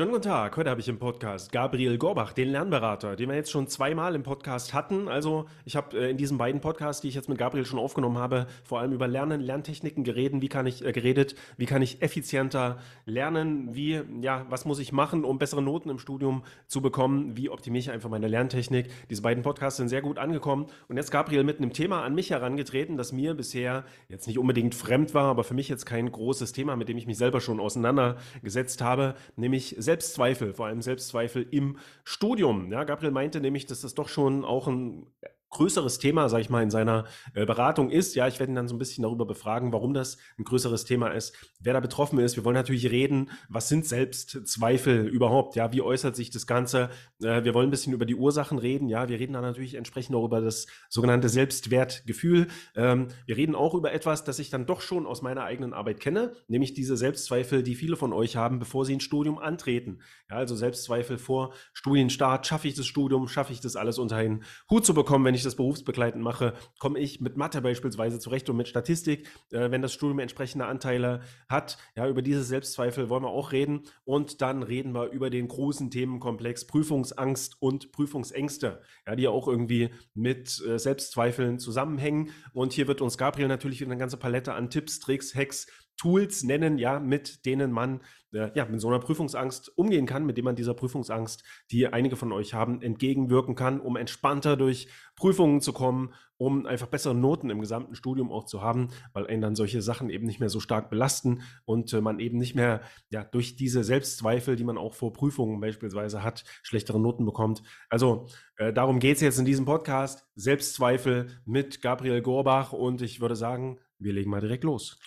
Schönen guten Tag. Heute habe ich im Podcast Gabriel Gorbach, den Lernberater, den wir jetzt schon zweimal im Podcast hatten. Also ich habe äh, in diesen beiden Podcasts, die ich jetzt mit Gabriel schon aufgenommen habe, vor allem über Lernen, Lerntechniken geredet. Wie kann ich äh, geredet? Wie kann ich effizienter lernen? Wie ja, was muss ich machen, um bessere Noten im Studium zu bekommen? Wie optimiere ich einfach meine Lerntechnik? Diese beiden Podcasts sind sehr gut angekommen. Und jetzt Gabriel mit einem Thema an mich herangetreten, das mir bisher jetzt nicht unbedingt fremd war, aber für mich jetzt kein großes Thema, mit dem ich mich selber schon auseinandergesetzt habe, nämlich Selbstzweifel, vor allem Selbstzweifel im Studium. Ja, Gabriel meinte nämlich, dass das doch schon auch ein größeres Thema, sage ich mal, in seiner äh, Beratung ist. Ja, ich werde ihn dann so ein bisschen darüber befragen, warum das ein größeres Thema ist, wer da betroffen ist. Wir wollen natürlich reden, was sind Selbstzweifel überhaupt? Ja, wie äußert sich das Ganze? Äh, wir wollen ein bisschen über die Ursachen reden. Ja, wir reden dann natürlich entsprechend auch über das sogenannte Selbstwertgefühl. Ähm, wir reden auch über etwas, das ich dann doch schon aus meiner eigenen Arbeit kenne, nämlich diese Selbstzweifel, die viele von euch haben, bevor sie ein Studium antreten. Ja, also Selbstzweifel vor Studienstart. Schaffe ich das Studium? Schaffe ich das alles unter einen Hut zu bekommen, wenn ich ich das berufsbegleitend mache, komme ich mit Mathe beispielsweise zurecht und mit Statistik, äh, wenn das Studium entsprechende Anteile hat. Ja, über diese Selbstzweifel wollen wir auch reden. Und dann reden wir über den großen Themenkomplex Prüfungsangst und Prüfungsängste, ja, die ja auch irgendwie mit äh, Selbstzweifeln zusammenhängen. Und hier wird uns Gabriel natürlich wieder eine ganze Palette an Tipps, Tricks, Hacks Tools nennen, ja, mit denen man äh, ja, mit so einer Prüfungsangst umgehen kann, mit dem man dieser Prüfungsangst, die einige von euch haben, entgegenwirken kann, um entspannter durch Prüfungen zu kommen, um einfach bessere Noten im gesamten Studium auch zu haben, weil einen dann solche Sachen eben nicht mehr so stark belasten und äh, man eben nicht mehr ja, durch diese Selbstzweifel, die man auch vor Prüfungen beispielsweise hat, schlechtere Noten bekommt. Also äh, darum geht es jetzt in diesem Podcast. Selbstzweifel mit Gabriel Gorbach und ich würde sagen, wir legen mal direkt los.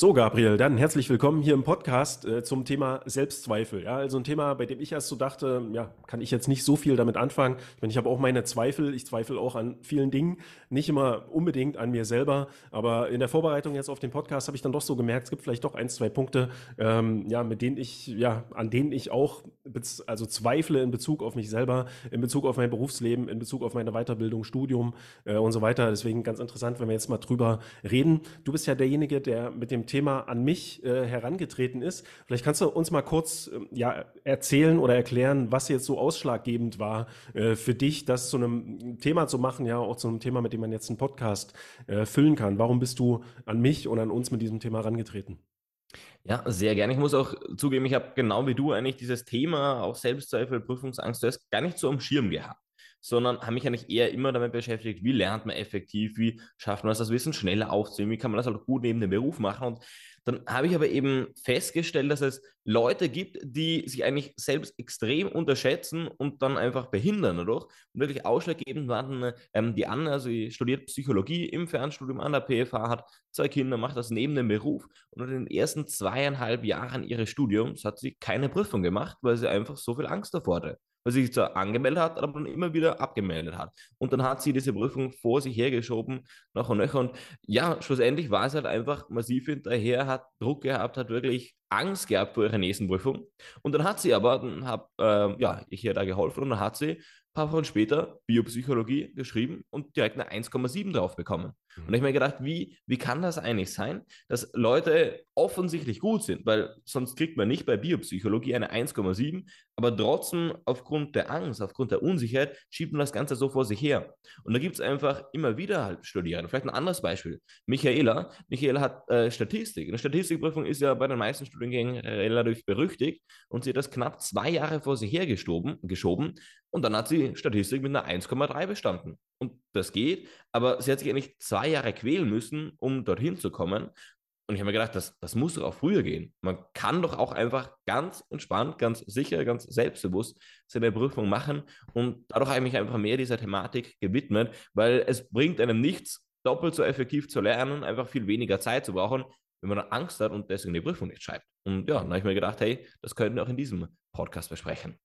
So, Gabriel, dann herzlich willkommen hier im Podcast äh, zum Thema Selbstzweifel. Ja, also ein Thema, bei dem ich erst so dachte, ja, kann ich jetzt nicht so viel damit anfangen. Ich meine, ich habe auch meine Zweifel. Ich zweifle auch an vielen Dingen, nicht immer unbedingt an mir selber. Aber in der Vorbereitung jetzt auf den Podcast habe ich dann doch so gemerkt, es gibt vielleicht doch ein, zwei Punkte, ähm, ja, mit denen ich, ja, an denen ich auch, also zweifle in Bezug auf mich selber, in Bezug auf mein Berufsleben, in Bezug auf meine Weiterbildung, Studium äh, und so weiter. Deswegen ganz interessant, wenn wir jetzt mal drüber reden. Du bist ja derjenige, der mit dem Thema an mich äh, herangetreten ist. Vielleicht kannst du uns mal kurz äh, ja, erzählen oder erklären, was jetzt so ausschlaggebend war äh, für dich, das zu einem Thema zu machen, ja, auch zu einem Thema, mit dem man jetzt einen Podcast äh, füllen kann. Warum bist du an mich und an uns mit diesem Thema herangetreten? Ja, sehr gerne. Ich muss auch zugeben, ich habe genau wie du eigentlich dieses Thema, auch Selbstzweifel, Prüfungsangst, das gar nicht so am Schirm gehabt sondern habe mich eigentlich eher immer damit beschäftigt, wie lernt man effektiv, wie schafft man es, das Wissen schneller aufzunehmen, wie kann man das halt gut neben dem Beruf machen. Und dann habe ich aber eben festgestellt, dass es Leute gibt, die sich eigentlich selbst extrem unterschätzen und dann einfach behindern dadurch. Und wirklich ausschlaggebend waren ähm, die Anne, also sie studiert Psychologie im Fernstudium an der PFH, hat zwei Kinder, macht das neben dem Beruf und in den ersten zweieinhalb Jahren ihres Studiums hat sie keine Prüfung gemacht, weil sie einfach so viel Angst davor hatte weil sie sich zwar angemeldet hat, aber dann immer wieder abgemeldet hat. Und dann hat sie diese Prüfung vor sich hergeschoben, nach und nach. Und ja, schlussendlich war es halt einfach massiv hinterher, hat Druck gehabt, hat wirklich Angst gehabt vor ihrer nächsten Prüfung. Und dann hat sie aber, dann habe äh, ja, ich ihr da geholfen und dann hat sie paar Wochen später Biopsychologie geschrieben und direkt eine 1,7 drauf bekommen. Mhm. Und ich habe mir gedacht, wie, wie kann das eigentlich sein, dass Leute offensichtlich gut sind, weil sonst kriegt man nicht bei Biopsychologie eine 1,7, aber trotzdem aufgrund der Angst, aufgrund der Unsicherheit schiebt man das Ganze so vor sich her. Und da gibt es einfach immer wieder halt Studierende. Vielleicht ein anderes Beispiel. Michaela. Michaela hat äh, Statistik. Eine Statistikprüfung ist ja bei den meisten Studiengängen relativ berüchtigt und sie hat das knapp zwei Jahre vor sich hergeschoben geschoben, und dann hat sie Statistik mit einer 1,3 bestanden. Und das geht, aber sie hat sich eigentlich zwei Jahre quälen müssen, um dorthin zu kommen. Und ich habe mir gedacht, das, das muss doch auch früher gehen. Man kann doch auch einfach ganz entspannt, ganz sicher, ganz selbstbewusst seine Prüfung machen. Und dadurch habe ich mich einfach mehr dieser Thematik gewidmet, weil es bringt einem nichts, doppelt so effektiv zu lernen, einfach viel weniger Zeit zu brauchen, wenn man Angst hat und deswegen die Prüfung nicht schreibt. Und ja, dann habe ich mir gedacht, hey, das könnten wir auch in diesem Podcast besprechen.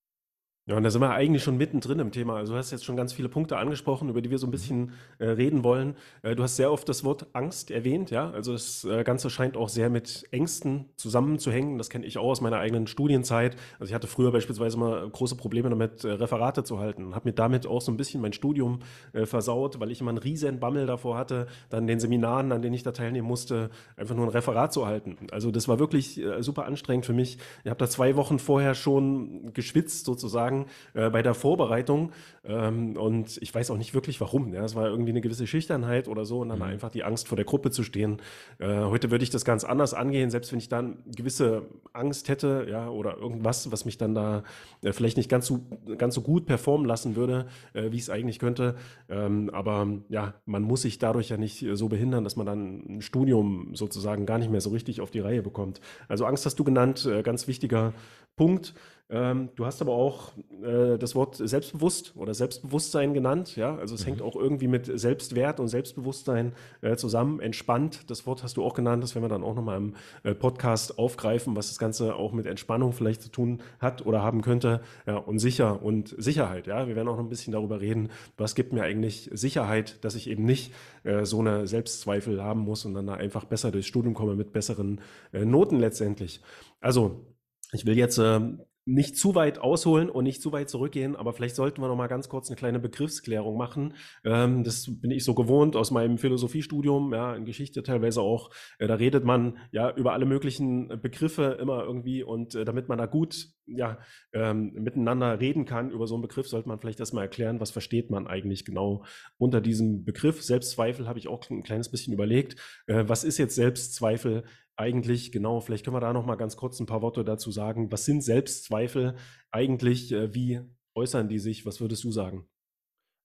Ja, und da sind wir eigentlich schon mittendrin im Thema. Also du hast jetzt schon ganz viele Punkte angesprochen, über die wir so ein bisschen äh, reden wollen. Äh, du hast sehr oft das Wort Angst erwähnt, ja. Also das äh, Ganze scheint auch sehr mit Ängsten zusammenzuhängen. Das kenne ich auch aus meiner eigenen Studienzeit. Also ich hatte früher beispielsweise mal große Probleme damit, äh, Referate zu halten. Habe mir damit auch so ein bisschen mein Studium äh, versaut, weil ich immer einen riesen Bammel davor hatte, dann den Seminaren, an denen ich da teilnehmen musste, einfach nur ein Referat zu halten. Also das war wirklich super anstrengend für mich. Ich habe da zwei Wochen vorher schon geschwitzt sozusagen sagen, äh, bei der Vorbereitung. Ähm, und ich weiß auch nicht wirklich warum. Ja, es war irgendwie eine gewisse Schüchternheit oder so und dann mhm. einfach die Angst vor der Gruppe zu stehen. Äh, heute würde ich das ganz anders angehen, selbst wenn ich dann gewisse Angst hätte, ja, oder irgendwas, was mich dann da äh, vielleicht nicht ganz so, ganz so gut performen lassen würde, äh, wie ich es eigentlich könnte. Ähm, aber ja, man muss sich dadurch ja nicht so behindern, dass man dann ein Studium sozusagen gar nicht mehr so richtig auf die Reihe bekommt. Also Angst hast du genannt, äh, ganz wichtiger Punkt. Ähm, du hast aber auch äh, das Wort selbstbewusst oder Selbstbewusstsein genannt. Ja, also es mhm. hängt auch irgendwie mit Selbstwert und Selbstbewusstsein äh, zusammen. Entspannt, das Wort hast du auch genannt. Das werden wir dann auch nochmal im äh, Podcast aufgreifen, was das Ganze auch mit Entspannung vielleicht zu tun hat oder haben könnte. Ja, und sicher und Sicherheit. Ja, wir werden auch noch ein bisschen darüber reden, was gibt mir eigentlich Sicherheit, dass ich eben nicht äh, so eine Selbstzweifel haben muss und dann da einfach besser durchs Studium komme mit besseren äh, Noten letztendlich. Also ich will jetzt äh, nicht zu weit ausholen und nicht zu weit zurückgehen, aber vielleicht sollten wir noch mal ganz kurz eine kleine Begriffsklärung machen. Ähm, das bin ich so gewohnt aus meinem Philosophiestudium, ja, in Geschichte teilweise auch. Äh, da redet man ja über alle möglichen Begriffe immer irgendwie und äh, damit man da gut ja, ähm, miteinander reden kann über so einen Begriff, sollte man vielleicht erstmal erklären, was versteht man eigentlich genau unter diesem Begriff. Selbstzweifel habe ich auch ein kleines bisschen überlegt. Äh, was ist jetzt Selbstzweifel? Eigentlich genau, vielleicht können wir da noch mal ganz kurz ein paar Worte dazu sagen. Was sind Selbstzweifel eigentlich? Äh, wie äußern die sich? Was würdest du sagen?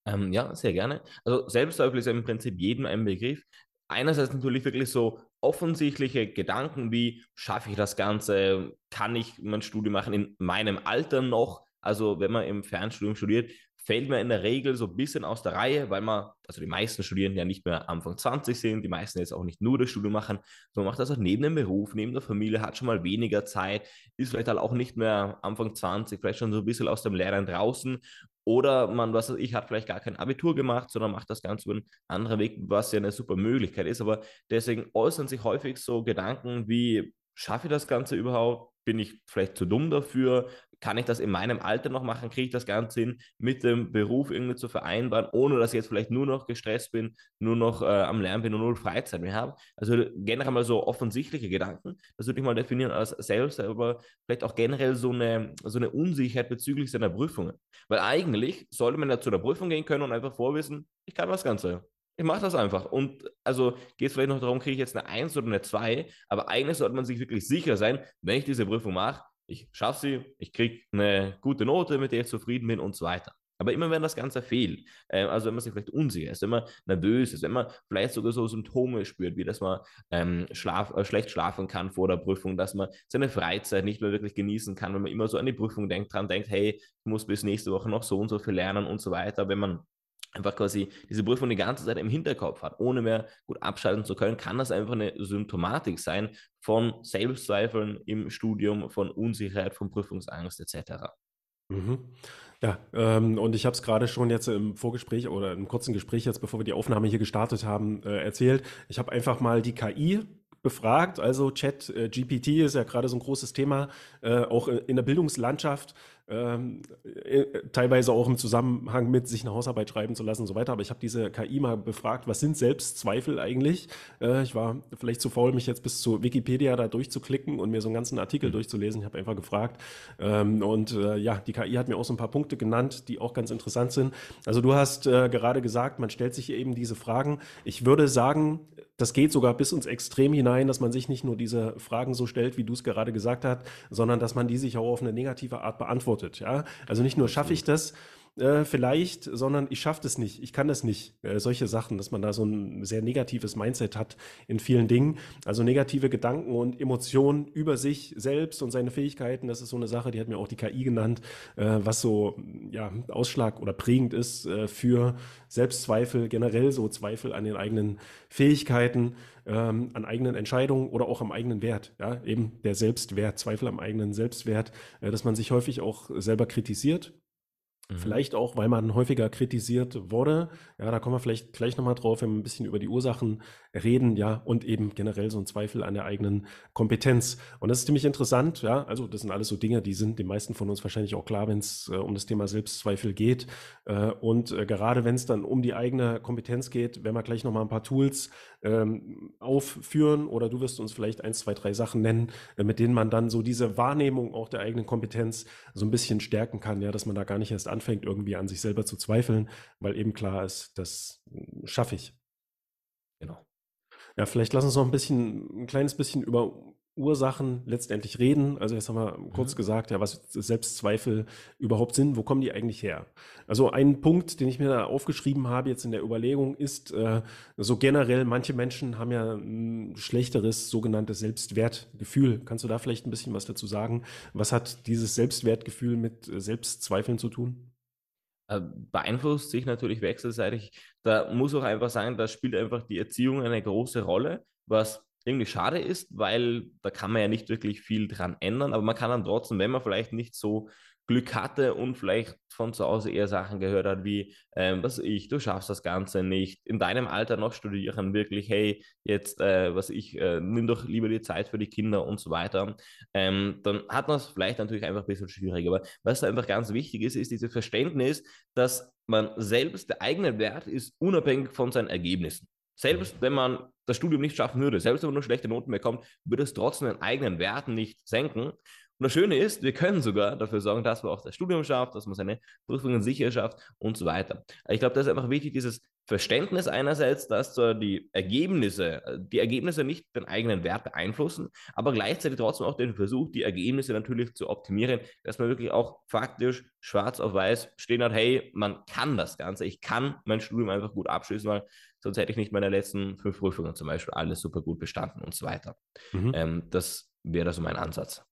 Ähm, ja, sehr gerne. Also Selbstzweifel ist ja im Prinzip jedem ein Begriff. Einerseits natürlich wirklich so offensichtliche Gedanken wie, schaffe ich das Ganze? Kann ich mein Studium machen in meinem Alter noch? Also wenn man im Fernstudium studiert, fällt mir in der Regel so ein bisschen aus der Reihe, weil man, also die meisten Studierenden ja nicht mehr Anfang 20 sind, die meisten jetzt auch nicht nur das Studium machen, sondern macht das auch neben dem Beruf, neben der Familie, hat schon mal weniger Zeit, ist vielleicht halt auch nicht mehr Anfang 20, vielleicht schon so ein bisschen aus dem Lernen draußen oder man, was weiß ich, hat vielleicht gar kein Abitur gemacht, sondern macht das Ganze über einen anderen Weg, was ja eine super Möglichkeit ist. Aber deswegen äußern sich häufig so Gedanken wie, schaffe ich das Ganze überhaupt? Bin ich vielleicht zu dumm dafür? kann ich das in meinem Alter noch machen? Kriege ich das Ganze hin, mit dem Beruf irgendwie zu vereinbaren, ohne dass ich jetzt vielleicht nur noch gestresst bin, nur noch äh, am Lernen bin und null Freizeit mehr habe? Also generell mal so offensichtliche Gedanken, das würde ich mal definieren als selbst, aber vielleicht auch generell so eine, so eine Unsicherheit bezüglich seiner Prüfungen. Weil eigentlich sollte man ja zu der Prüfung gehen können und einfach vorwissen, ich kann das Ganze. Ich mache das einfach. Und also geht es vielleicht noch darum, kriege ich jetzt eine 1 oder eine 2, aber eigentlich sollte man sich wirklich sicher sein, wenn ich diese Prüfung mache, ich schaffe sie, ich kriege eine gute Note, mit der ich zufrieden bin und so weiter. Aber immer wenn das Ganze fehlt, äh, also wenn man sich vielleicht unsicher ist, wenn man nervös ist, wenn man vielleicht sogar so Symptome spürt, wie dass man ähm, schlaf, äh, schlecht schlafen kann vor der Prüfung, dass man seine Freizeit nicht mehr wirklich genießen kann, wenn man immer so an die Prüfung denkt, dran denkt, hey, ich muss bis nächste Woche noch so und so viel lernen und so weiter. Wenn man einfach quasi diese Prüfung die ganze Zeit im Hinterkopf hat, ohne mehr gut abschalten zu können, kann das einfach eine Symptomatik sein von Selbstzweifeln im Studium, von Unsicherheit, von Prüfungsangst etc. Mhm. Ja, ähm, und ich habe es gerade schon jetzt im Vorgespräch oder im kurzen Gespräch jetzt, bevor wir die Aufnahme hier gestartet haben, äh, erzählt. Ich habe einfach mal die KI befragt. Also Chat äh, GPT ist ja gerade so ein großes Thema, äh, auch in der Bildungslandschaft ähm, äh, teilweise auch im Zusammenhang mit sich eine Hausarbeit schreiben zu lassen und so weiter. Aber ich habe diese KI mal befragt, was sind Selbstzweifel eigentlich? Äh, ich war vielleicht zu faul, mich jetzt bis zu Wikipedia da durchzuklicken und mir so einen ganzen Artikel durchzulesen. Ich habe einfach gefragt. Ähm, und äh, ja, die KI hat mir auch so ein paar Punkte genannt, die auch ganz interessant sind. Also du hast äh, gerade gesagt, man stellt sich eben diese Fragen. Ich würde sagen, das geht sogar bis ins Extrem hinein, dass man sich nicht nur diese Fragen so stellt, wie du es gerade gesagt hast, sondern dass man die sich auch auf eine negative Art beantwortet. Ja? Also nicht nur schaffe ich das, äh, vielleicht, sondern ich schaffe das nicht, ich kann das nicht. Äh, solche Sachen, dass man da so ein sehr negatives Mindset hat in vielen Dingen. Also negative Gedanken und Emotionen über sich selbst und seine Fähigkeiten, das ist so eine Sache, die hat mir auch die KI genannt, äh, was so ja, Ausschlag oder prägend ist äh, für Selbstzweifel, generell so Zweifel an den eigenen Fähigkeiten, ähm, an eigenen Entscheidungen oder auch am eigenen Wert. Ja? Eben der Selbstwert, Zweifel am eigenen Selbstwert, äh, dass man sich häufig auch selber kritisiert Mhm. Vielleicht auch, weil man häufiger kritisiert wurde. Ja, da kommen wir vielleicht gleich nochmal drauf, wenn wir ein bisschen über die Ursachen reden, ja, und eben generell so ein Zweifel an der eigenen Kompetenz. Und das ist ziemlich interessant, ja. Also, das sind alles so Dinge, die sind den meisten von uns wahrscheinlich auch klar, wenn es äh, um das Thema Selbstzweifel geht. Äh, und äh, gerade wenn es dann um die eigene Kompetenz geht, werden wir gleich nochmal ein paar Tools ähm, aufführen oder du wirst uns vielleicht eins, zwei, drei Sachen nennen, äh, mit denen man dann so diese Wahrnehmung auch der eigenen Kompetenz so ein bisschen stärken kann, ja, dass man da gar nicht erst anfängt, irgendwie an sich selber zu zweifeln, weil eben klar ist, das hm, schaffe ich. Ja, vielleicht lass uns noch ein bisschen, ein kleines bisschen über Ursachen letztendlich reden. Also jetzt haben wir kurz mhm. gesagt, ja, was Selbstzweifel überhaupt sind, wo kommen die eigentlich her? Also ein Punkt, den ich mir da aufgeschrieben habe jetzt in der Überlegung ist, äh, so generell, manche Menschen haben ja ein schlechteres sogenanntes Selbstwertgefühl. Kannst du da vielleicht ein bisschen was dazu sagen? Was hat dieses Selbstwertgefühl mit äh, Selbstzweifeln zu tun? Äh, beeinflusst sich natürlich wechselseitig. Da muss auch einfach sagen, da spielt einfach die Erziehung eine große Rolle, was irgendwie schade ist, weil da kann man ja nicht wirklich viel dran ändern, aber man kann dann trotzdem, wenn man vielleicht nicht so Glück hatte und vielleicht von zu Hause eher Sachen gehört hat, wie, ähm, was ich, du schaffst das Ganze nicht, in deinem Alter noch studieren, wirklich, hey, jetzt, äh, was ich, äh, nimm doch lieber die Zeit für die Kinder und so weiter, ähm, dann hat man es vielleicht natürlich einfach ein bisschen schwieriger. Aber was einfach ganz wichtig ist, ist dieses Verständnis, dass man selbst, der eigene Wert ist unabhängig von seinen Ergebnissen. Selbst wenn man das Studium nicht schaffen würde, selbst wenn man nur schlechte Noten bekommt, würde es trotzdem den eigenen Wert nicht senken. Und das Schöne ist, wir können sogar dafür sorgen, dass man auch das Studium schafft, dass man seine Prüfungen sicher schafft und so weiter. Ich glaube, das ist einfach wichtig, dieses Verständnis einerseits, dass zwar die Ergebnisse, die Ergebnisse nicht den eigenen Wert beeinflussen, aber gleichzeitig trotzdem auch den Versuch, die Ergebnisse natürlich zu optimieren, dass man wirklich auch faktisch schwarz auf weiß stehen hat, hey, man kann das Ganze, ich kann mein Studium einfach gut abschließen, weil sonst hätte ich nicht meine letzten fünf Prüfungen zum Beispiel alles super gut bestanden und so weiter. Mhm. Ähm, das wäre so mein Ansatz.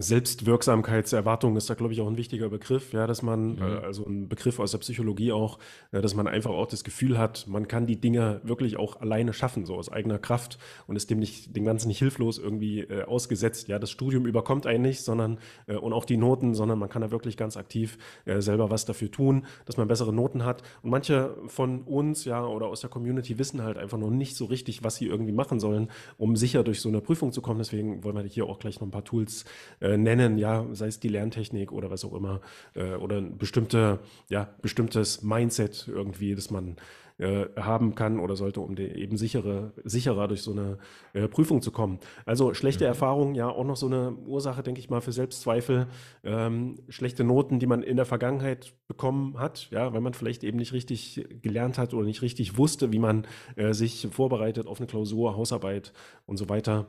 Selbstwirksamkeitserwartung ist da, glaube ich, auch ein wichtiger Begriff, ja, dass man, mhm. äh, also ein Begriff aus der Psychologie auch, äh, dass man einfach auch das Gefühl hat, man kann die Dinge wirklich auch alleine schaffen, so aus eigener Kraft und ist dem nicht, dem Ganzen nicht hilflos irgendwie äh, ausgesetzt. Ja, das Studium überkommt einen nicht, sondern, äh, und auch die Noten, sondern man kann da wirklich ganz aktiv äh, selber was dafür tun, dass man bessere Noten hat. Und manche von uns, ja, oder aus der Community wissen halt einfach noch nicht so richtig, was sie irgendwie machen sollen, um sicher durch so eine Prüfung zu kommen. Deswegen wollen wir hier auch gleich noch ein paar Tools äh, nennen, ja, sei es die Lerntechnik oder was auch immer, äh, oder ein bestimmte, ja, bestimmtes Mindset irgendwie, das man äh, haben kann oder sollte, um eben sichere, sicherer durch so eine äh, Prüfung zu kommen. Also schlechte mhm. Erfahrungen, ja, auch noch so eine Ursache, denke ich mal, für Selbstzweifel. Ähm, schlechte Noten, die man in der Vergangenheit bekommen hat, ja, weil man vielleicht eben nicht richtig gelernt hat oder nicht richtig wusste, wie man sich vorbereitet auf eine Klausur, Hausarbeit und so weiter.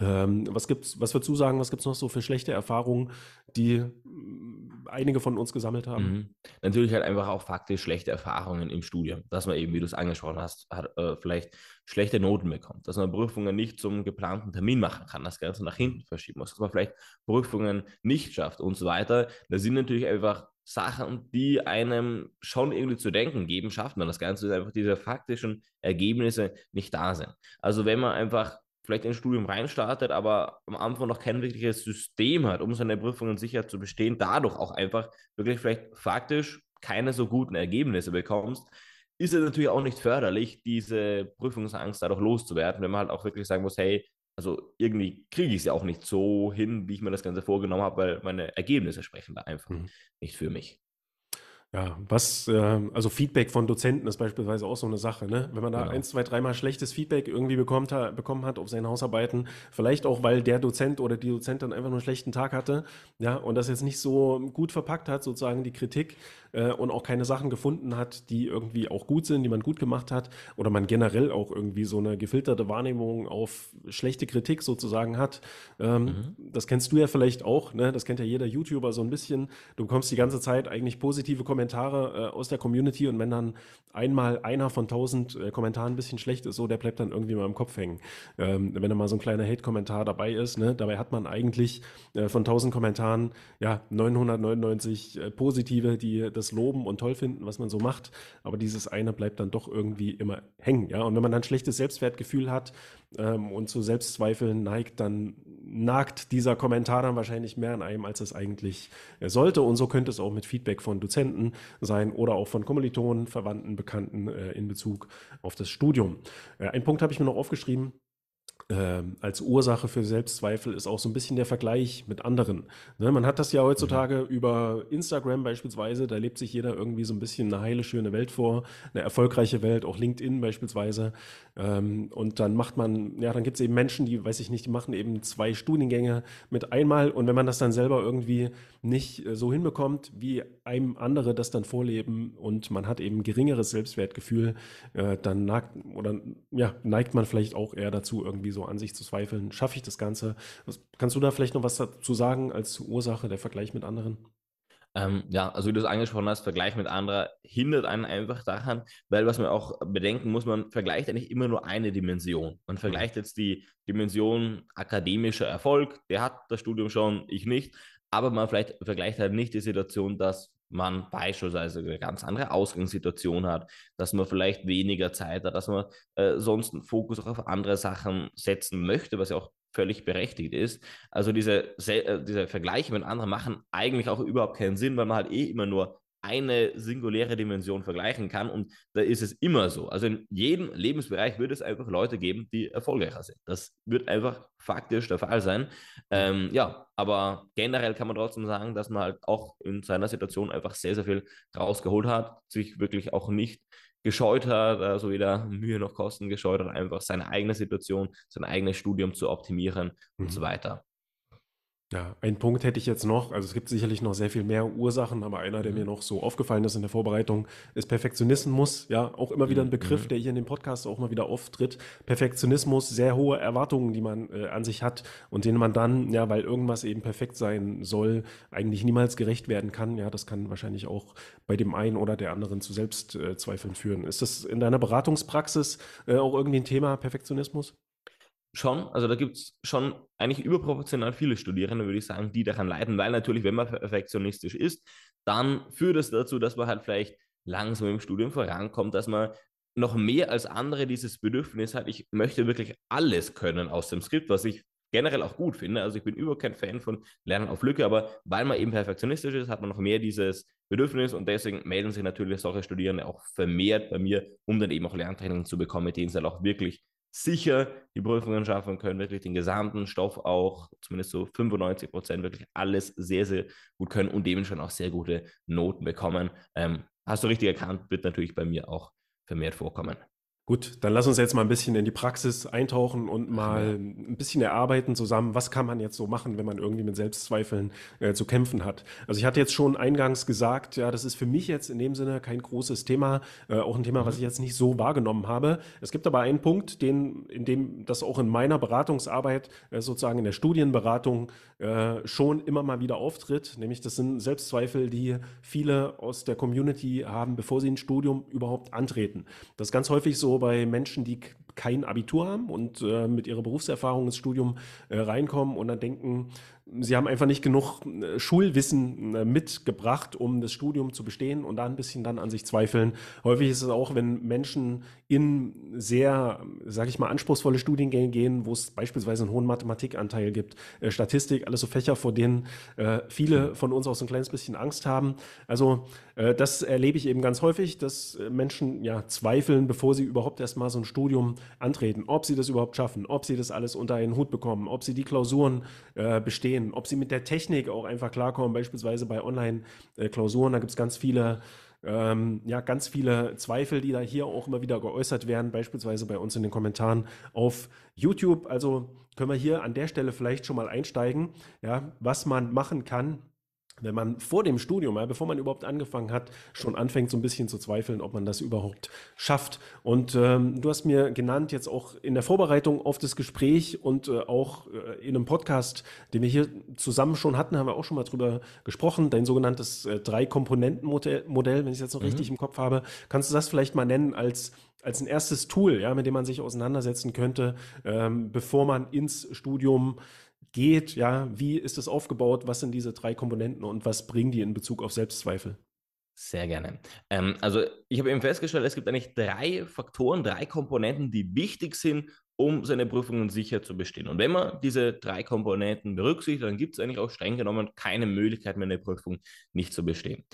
Ähm, was gibt's, was würdest du sagen, was gibt es noch so für schlechte Erfahrungen, die mm, einige von uns gesammelt haben? Mhm. Natürlich halt einfach auch faktisch schlechte Erfahrungen im Studium, dass man eben, wie du es angesprochen hast, hat, äh, vielleicht schlechte Noten bekommt, dass man Prüfungen nicht zum geplanten Termin machen kann, das Ganze nach hinten verschieben muss, dass man vielleicht Prüfungen nicht schafft und so weiter. Das sind natürlich einfach Sachen, die einem schon irgendwie zu denken geben, schafft man das Ganze, dass einfach diese faktischen Ergebnisse nicht da sind. Also wenn man einfach vielleicht ins Studium reinstartet, aber am Anfang noch kein wirkliches System hat, um seine Prüfungen sicher zu bestehen, dadurch auch einfach wirklich vielleicht faktisch keine so guten Ergebnisse bekommst, ist es natürlich auch nicht förderlich, diese Prüfungsangst dadurch loszuwerden, wenn man halt auch wirklich sagen muss, hey, also irgendwie kriege ich es ja auch nicht so hin, wie ich mir das Ganze vorgenommen habe, weil meine Ergebnisse sprechen da einfach mhm. nicht für mich. Ja, was, äh, also Feedback von Dozenten ist beispielsweise auch so eine Sache, ne? Wenn man da genau. eins, zwei, dreimal schlechtes Feedback irgendwie bekommt, ha, bekommen hat auf seine Hausarbeiten, vielleicht auch, weil der Dozent oder die Dozentin einfach nur einen schlechten Tag hatte, ja, und das jetzt nicht so gut verpackt hat, sozusagen die Kritik, äh, und auch keine Sachen gefunden hat, die irgendwie auch gut sind, die man gut gemacht hat, oder man generell auch irgendwie so eine gefilterte Wahrnehmung auf schlechte Kritik sozusagen hat. Ähm, mhm. Das kennst du ja vielleicht auch, ne? Das kennt ja jeder YouTuber so ein bisschen. Du bekommst die ganze Zeit eigentlich positive Kommentare Kommentare äh, aus der Community und wenn dann einmal einer von tausend äh, Kommentaren ein bisschen schlecht ist, so, der bleibt dann irgendwie mal im Kopf hängen. Ähm, wenn da mal so ein kleiner Hate-Kommentar dabei ist, ne, dabei hat man eigentlich äh, von tausend Kommentaren ja 999 äh, positive, die das loben und toll finden, was man so macht, aber dieses eine bleibt dann doch irgendwie immer hängen, ja. Und wenn man dann schlechtes Selbstwertgefühl hat ähm, und zu Selbstzweifeln neigt, dann nagt dieser Kommentar dann wahrscheinlich mehr an einem, als es eigentlich äh, sollte. Und so könnte es auch mit Feedback von Dozenten sein oder auch von Kommilitonen, Verwandten, Bekannten äh, in Bezug auf das Studium. Äh, ein Punkt habe ich mir noch aufgeschrieben äh, als Ursache für Selbstzweifel ist auch so ein bisschen der Vergleich mit anderen. Ne, man hat das ja heutzutage mhm. über Instagram beispielsweise, da lebt sich jeder irgendwie so ein bisschen eine heile, schöne Welt vor, eine erfolgreiche Welt, auch LinkedIn beispielsweise. Ähm, und dann macht man, ja, dann gibt es eben Menschen, die, weiß ich nicht, die machen eben zwei Studiengänge mit einmal und wenn man das dann selber irgendwie nicht äh, so hinbekommt, wie einem andere das dann vorleben und man hat eben geringeres Selbstwertgefühl, äh, dann neigt, oder, ja, neigt man vielleicht auch eher dazu, irgendwie so an sich zu zweifeln. Schaffe ich das Ganze? Was, kannst du da vielleicht noch was dazu sagen als Ursache, der Vergleich mit anderen? Ähm, ja, also wie du es angesprochen hast, Vergleich mit anderen hindert einen einfach daran, weil was man auch bedenken muss, man vergleicht eigentlich immer nur eine Dimension. Man mhm. vergleicht jetzt die Dimension akademischer Erfolg, der hat das Studium schon, ich nicht, aber man vielleicht vergleicht halt nicht die Situation, dass man beispielsweise eine ganz andere Ausgangssituation hat, dass man vielleicht weniger Zeit hat, dass man äh, sonst einen Fokus auch auf andere Sachen setzen möchte, was ja auch völlig berechtigt ist. Also diese, äh, diese Vergleiche mit anderen machen eigentlich auch überhaupt keinen Sinn, weil man halt eh immer nur eine singuläre Dimension vergleichen kann und da ist es immer so. Also in jedem Lebensbereich wird es einfach Leute geben, die erfolgreicher sind. Das wird einfach faktisch der Fall sein. Ähm, ja, aber generell kann man trotzdem sagen, dass man halt auch in seiner Situation einfach sehr, sehr viel rausgeholt hat, sich wirklich auch nicht gescheut hat, also weder Mühe noch Kosten gescheut hat, einfach seine eigene Situation, sein eigenes Studium zu optimieren mhm. und so weiter. Ja, ein Punkt hätte ich jetzt noch. Also es gibt sicherlich noch sehr viel mehr Ursachen, aber einer, der mhm. mir noch so aufgefallen ist in der Vorbereitung, ist Perfektionismus. Ja, auch immer wieder ein mhm. Begriff, mhm. der hier in dem Podcast auch mal wieder auftritt. Perfektionismus, sehr hohe Erwartungen, die man äh, an sich hat und denen man dann, ja, weil irgendwas eben perfekt sein soll, eigentlich niemals gerecht werden kann. Ja, das kann wahrscheinlich auch bei dem einen oder der anderen zu Selbstzweifeln führen. Ist das in deiner Beratungspraxis äh, auch irgendwie ein Thema, Perfektionismus? Schon, also da gibt es schon eigentlich überproportional viele Studierende, würde ich sagen, die daran leiden, weil natürlich, wenn man perfektionistisch ist, dann führt es das dazu, dass man halt vielleicht langsam im Studium vorankommt, dass man noch mehr als andere dieses Bedürfnis hat, ich möchte wirklich alles können aus dem Skript, was ich generell auch gut finde. Also ich bin überhaupt kein Fan von Lernen auf Lücke, aber weil man eben perfektionistisch ist, hat man noch mehr dieses Bedürfnis und deswegen melden sich natürlich solche Studierende auch vermehrt bei mir, um dann eben auch Lerntraining zu bekommen, mit denen sie halt auch wirklich sicher die Prüfungen schaffen können, wirklich den gesamten Stoff auch, zumindest so 95 Prozent, wirklich alles sehr, sehr gut können und dementsprechend auch sehr gute Noten bekommen. Ähm, hast du richtig erkannt, wird natürlich bei mir auch vermehrt vorkommen. Gut, dann lass uns jetzt mal ein bisschen in die Praxis eintauchen und mal ein bisschen erarbeiten zusammen, was kann man jetzt so machen, wenn man irgendwie mit Selbstzweifeln äh, zu kämpfen hat. Also ich hatte jetzt schon eingangs gesagt, ja, das ist für mich jetzt in dem Sinne kein großes Thema, äh, auch ein Thema, was ich jetzt nicht so wahrgenommen habe. Es gibt aber einen Punkt, den, in dem das auch in meiner Beratungsarbeit, äh, sozusagen in der Studienberatung, äh, schon immer mal wieder auftritt, nämlich das sind Selbstzweifel, die viele aus der Community haben, bevor sie ein Studium überhaupt antreten. Das ist ganz häufig so bei Menschen, die kein Abitur haben und äh, mit ihrer Berufserfahrung ins Studium äh, reinkommen und dann denken, sie haben einfach nicht genug äh, Schulwissen äh, mitgebracht, um das Studium zu bestehen und da ein bisschen dann an sich zweifeln. Häufig ist es auch, wenn Menschen in sehr, sage ich mal, anspruchsvolle Studiengänge gehen, wo es beispielsweise einen hohen Mathematikanteil gibt, äh, Statistik, alles so Fächer, vor denen äh, viele von uns auch so ein kleines bisschen Angst haben. Also das erlebe ich eben ganz häufig, dass äh, Menschen ja zweifeln, bevor sie überhaupt erst mal so ein Studium antreten, ob sie das überhaupt schaffen, ob sie das alles unter einen Hut bekommen, ob sie die Klausuren bestehen sehen, ob sie mit der Technik auch einfach klarkommen, beispielsweise bei Online-Klausuren. Da gibt es ganz viele, ähm, ja, ganz viele Zweifel, die da hier auch immer wieder geäußert werden, beispielsweise bei uns in den Kommentaren auf YouTube. Also können wir hier an der Stelle vielleicht schon mal einsteigen, ja, was man machen kann, wenn man vor dem Studium, ja, bevor man überhaupt angefangen hat, schon anfängt so ein bisschen zu zweifeln, ob man das überhaupt schafft. Und ähm, du hast mir genannt, jetzt auch in der Vorbereitung auf das Gespräch und äh, auch äh, in einem Podcast, den wir hier zusammen schon hatten, haben wir auch schon mal drüber gesprochen, dein sogenanntes äh, Drei-Komponenten-Modell, wenn ich es jetzt noch mhm. richtig im Kopf habe. Kannst du das vielleicht mal nennen als als ein erstes Tool, ja, mit dem man sich auseinandersetzen könnte, ähm, bevor man ins Studium geht, ja, wie ist es aufgebaut, was sind diese drei Komponenten und was bringen die in Bezug auf Selbstzweifel? Sehr gerne. Ähm, also ich habe eben festgestellt, es gibt eigentlich drei Faktoren, drei Komponenten, die wichtig sind, um seine Prüfungen sicher zu bestehen. Und wenn man diese drei Komponenten berücksichtigt, dann gibt es eigentlich auch streng genommen keine Möglichkeit mehr, eine Prüfung nicht zu bestehen.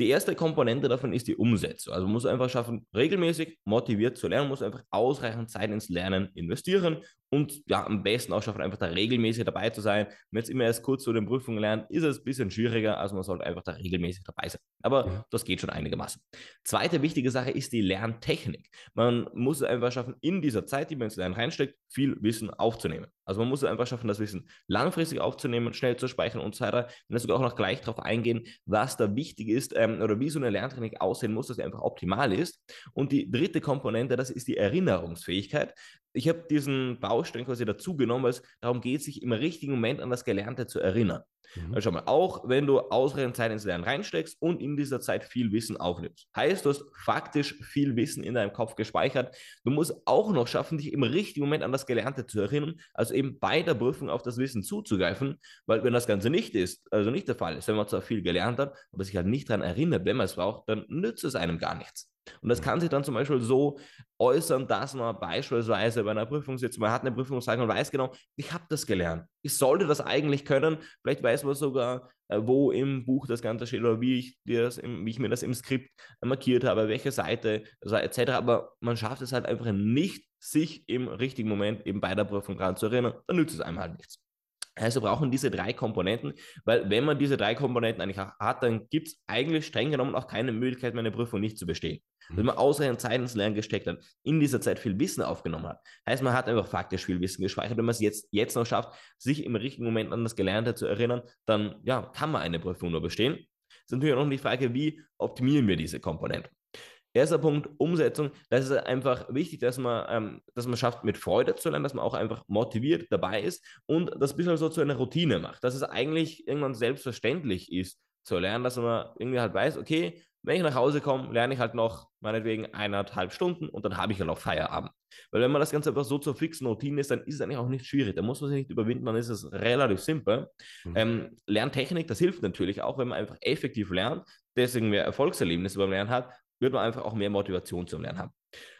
Die erste Komponente davon ist die Umsetzung. Also man muss einfach schaffen, regelmäßig motiviert zu lernen, muss einfach ausreichend Zeit ins Lernen investieren und ja, am besten auch schaffen, einfach da regelmäßig dabei zu sein. Wenn jetzt immer erst kurz zu den Prüfungen lernt, ist es ein bisschen schwieriger, also man sollte einfach da regelmäßig dabei sein. Aber ja. das geht schon einigermaßen. Zweite wichtige Sache ist die Lerntechnik. Man muss es einfach schaffen, in dieser Zeit, die man ins Lernen reinsteckt, viel Wissen aufzunehmen. Also man muss es einfach schaffen, das Wissen langfristig aufzunehmen, schnell zu speichern und so weiter. Und sogar auch noch gleich darauf eingehen, was da wichtig ist ähm, oder wie so eine Lerntechnik aussehen muss, dass sie einfach optimal ist. Und die dritte Komponente, das ist die Erinnerungsfähigkeit ich habe diesen Baustein quasi dazugenommen, weil es darum geht, sich im richtigen Moment an das Gelernte zu erinnern. Mhm. Also schau mal, auch wenn du ausreichend Zeit ins Lernen reinsteckst und in dieser Zeit viel Wissen aufnimmst. Heißt, du hast faktisch viel Wissen in deinem Kopf gespeichert. Du musst auch noch schaffen, dich im richtigen Moment an das Gelernte zu erinnern, also eben bei der Prüfung auf das Wissen zuzugreifen, weil wenn das Ganze nicht ist, also nicht der Fall ist, wenn man zwar viel gelernt hat, aber sich halt nicht daran erinnert, wenn man es braucht, dann nützt es einem gar nichts. Und das kann sich dann zum Beispiel so äußern, dass man beispielsweise bei einer Prüfung sitzt, man hat eine Prüfungsfrage und weiß genau, ich habe das gelernt. Ich sollte das eigentlich können. Vielleicht weiß man sogar, äh, wo im Buch das Ganze steht oder wie ich, das im, wie ich mir das im Skript markiert habe, welche Seite, also etc. Aber man schafft es halt einfach nicht, sich im richtigen Moment eben bei der Prüfung dran zu erinnern. Dann nützt es einem halt nichts. Also brauchen diese drei Komponenten, weil wenn man diese drei Komponenten eigentlich hat, dann gibt es eigentlich streng genommen auch keine Möglichkeit, meine Prüfung nicht zu bestehen. Mhm. Wenn man ausreichend Zeit ins Lernen gesteckt hat, in dieser Zeit viel Wissen aufgenommen hat, heißt, man hat einfach faktisch viel Wissen gespeichert. Wenn man es jetzt, jetzt noch schafft, sich im richtigen Moment an das Gelernte zu erinnern, dann ja, kann man eine Prüfung nur bestehen. Es ist natürlich auch noch die Frage, wie optimieren wir diese Komponenten? Erster Punkt, Umsetzung. Da ist einfach wichtig, dass man, ähm, dass man schafft, mit Freude zu lernen, dass man auch einfach motiviert dabei ist und das ein bisschen so zu einer Routine macht. Dass es eigentlich irgendwann selbstverständlich ist zu lernen, dass man irgendwie halt weiß, okay, wenn ich nach Hause komme, lerne ich halt noch meinetwegen eineinhalb Stunden und dann habe ich halt auch Feierabend. Weil wenn man das Ganze einfach so zur fixen Routine ist, dann ist es eigentlich auch nicht schwierig. Da muss man sich nicht überwinden, dann ist es relativ simpel. Mhm. Ähm, Lerntechnik, das hilft natürlich auch, wenn man einfach effektiv lernt, deswegen mehr Erfolgserlebnisse beim Lernen hat, wird man einfach auch mehr Motivation zum Lernen haben.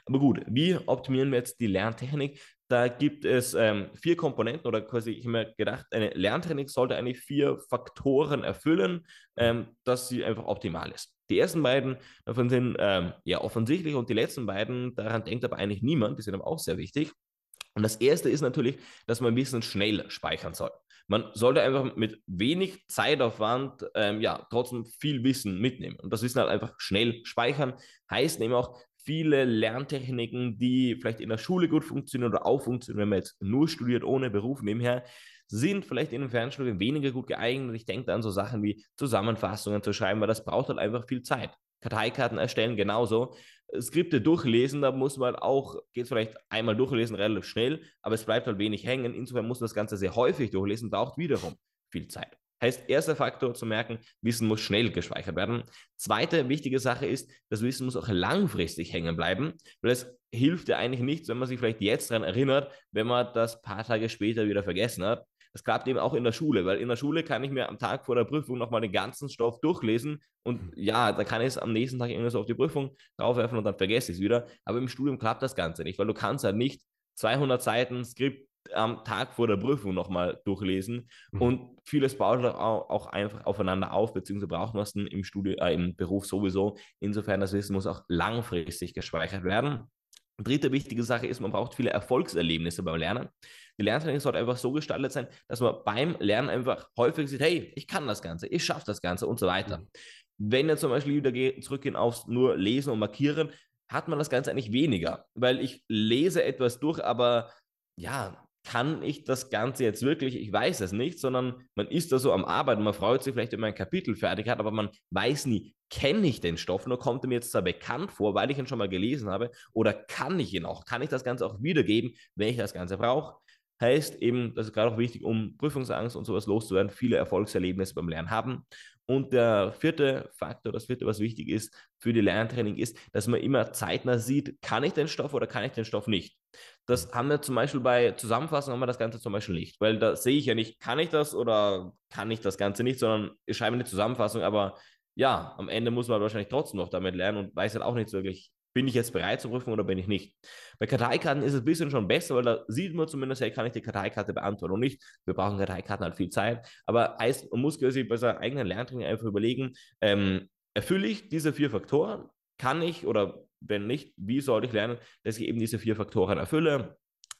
Aber gut, wie optimieren wir jetzt die Lerntechnik? Da gibt es ähm, vier Komponenten oder quasi, ich habe mir gedacht, eine Lerntechnik sollte eigentlich vier Faktoren erfüllen, ähm, dass sie einfach optimal ist. Die ersten beiden davon sind ähm, ja offensichtlich und die letzten beiden, daran denkt aber eigentlich niemand, die sind aber auch sehr wichtig. Und das erste ist natürlich, dass man Wissen schnell speichern soll. Man sollte einfach mit wenig Zeitaufwand ähm, ja trotzdem viel Wissen mitnehmen. Und das Wissen halt einfach schnell speichern. Heißt nämlich auch, viele Lerntechniken, die vielleicht in der Schule gut funktionieren oder auch funktionieren, wenn man jetzt nur studiert ohne Beruf nebenher, sind vielleicht in den Fernstudien weniger gut geeignet. Ich denke an so Sachen wie Zusammenfassungen zu schreiben, weil das braucht halt einfach viel Zeit. Karteikarten erstellen genauso. Skripte durchlesen, da muss man auch, geht es vielleicht einmal durchlesen, relativ schnell, aber es bleibt halt wenig hängen. Insofern muss man das Ganze sehr häufig durchlesen, braucht wiederum viel Zeit. Heißt, erster Faktor zu merken, Wissen muss schnell gespeichert werden. Zweite wichtige Sache ist, das Wissen muss auch langfristig hängen bleiben, weil es hilft ja eigentlich nichts, wenn man sich vielleicht jetzt daran erinnert, wenn man das paar Tage später wieder vergessen hat. Das klappt eben auch in der Schule, weil in der Schule kann ich mir am Tag vor der Prüfung nochmal den ganzen Stoff durchlesen und mhm. ja, da kann ich es am nächsten Tag irgendwie so auf die Prüfung draufwerfen und dann vergesse ich es wieder. Aber im Studium klappt das Ganze nicht, weil du kannst halt nicht 200 Seiten Skript am Tag vor der Prüfung nochmal durchlesen mhm. und vieles baut auch einfach aufeinander auf, beziehungsweise braucht man es im, äh, im Beruf sowieso. Insofern, das Wissen muss auch langfristig gespeichert werden. Dritte wichtige Sache ist, man braucht viele Erfolgserlebnisse beim Lernen. Die Lerntraining sollte einfach so gestaltet sein, dass man beim Lernen einfach häufig sieht, hey, ich kann das Ganze, ich schaffe das Ganze und so weiter. Mhm. Wenn wir zum Beispiel wieder zurückgehen aufs nur Lesen und Markieren, hat man das Ganze eigentlich weniger, weil ich lese etwas durch, aber ja, kann ich das Ganze jetzt wirklich, ich weiß es nicht, sondern man ist da so am Arbeiten, man freut sich vielleicht, wenn man ein Kapitel fertig hat, aber man weiß nie, kenne ich den Stoff, nur kommt er mir jetzt zwar bekannt vor, weil ich ihn schon mal gelesen habe, oder kann ich ihn auch, kann ich das Ganze auch wiedergeben, wenn ich das Ganze brauche. Heißt eben, das ist gerade auch wichtig, um Prüfungsangst und sowas loszuwerden, viele Erfolgserlebnisse beim Lernen haben. Und der vierte Faktor, das vierte, was wichtig ist für die Lerntraining, ist, dass man immer zeitnah sieht, kann ich den Stoff oder kann ich den Stoff nicht. Das haben wir zum Beispiel bei Zusammenfassung haben wir das Ganze zum Beispiel nicht, weil da sehe ich ja nicht, kann ich das oder kann ich das Ganze nicht, sondern ich schreibe eine Zusammenfassung, aber ja, am Ende muss man wahrscheinlich trotzdem noch damit lernen und weiß halt auch nicht wirklich, bin ich jetzt bereit zur Prüfung oder bin ich nicht. Bei Karteikarten ist es ein bisschen schon besser, weil da sieht man zumindest, hey, kann ich die Karteikarte beantworten oder nicht. Wir brauchen Karteikarten halt viel Zeit, aber heißt, man muss sich bei seiner eigenen Lerntraining einfach überlegen, ähm, erfülle ich diese vier Faktoren? Kann ich oder wenn nicht, wie soll ich lernen, dass ich eben diese vier Faktoren erfülle?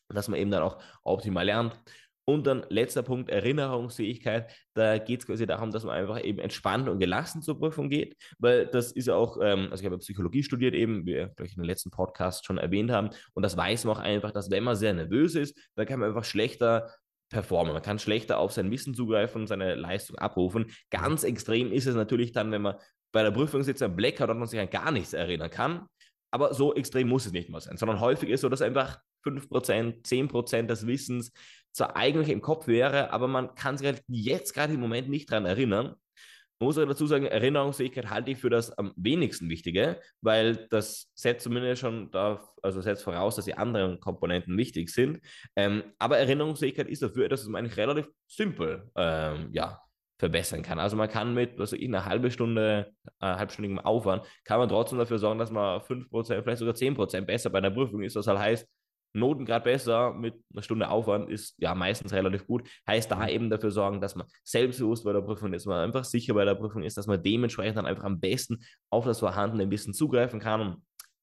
Dass man eben dann auch optimal lernt. Und dann letzter Punkt, Erinnerungsfähigkeit. Da geht es quasi darum, dass man einfach eben entspannt und gelassen zur Prüfung geht, weil das ist ja auch, ähm, also ich habe Psychologie studiert eben, wie wir gleich in den letzten Podcast schon erwähnt haben. Und das weiß man auch einfach, dass wenn man sehr nervös ist, dann kann man einfach schlechter performen. Man kann schlechter auf sein Wissen zugreifen und seine Leistung abrufen. Ganz extrem ist es natürlich dann, wenn man bei der Prüfung sitzt, ein Blackout und man sich an gar nichts erinnern kann. Aber so extrem muss es nicht mal sein, sondern häufig ist so, dass einfach 5%, 10% des Wissens zwar eigentlich im Kopf wäre, aber man kann sich halt jetzt gerade im Moment nicht daran erinnern. Man muss auch dazu sagen, Erinnerungsfähigkeit halte ich für das am wenigsten Wichtige, weil das setzt zumindest schon da, also setzt voraus, dass die anderen Komponenten wichtig sind. Ähm, aber Erinnerungsfähigkeit ist dafür, dass man eigentlich relativ simpel ähm, ja, verbessern kann. Also man kann mit, was ich, einer halben Stunde, äh, halbstündigem Aufwand, kann man trotzdem dafür sorgen, dass man 5%, vielleicht sogar 10% besser bei einer Prüfung ist. Was halt heißt, Noten gerade besser mit einer Stunde Aufwand ist ja meistens relativ gut. Heißt da eben dafür sorgen, dass man selbstbewusst bei der Prüfung ist, dass man einfach sicher bei der Prüfung ist, dass man dementsprechend dann einfach am besten auf das vorhandene Wissen zugreifen kann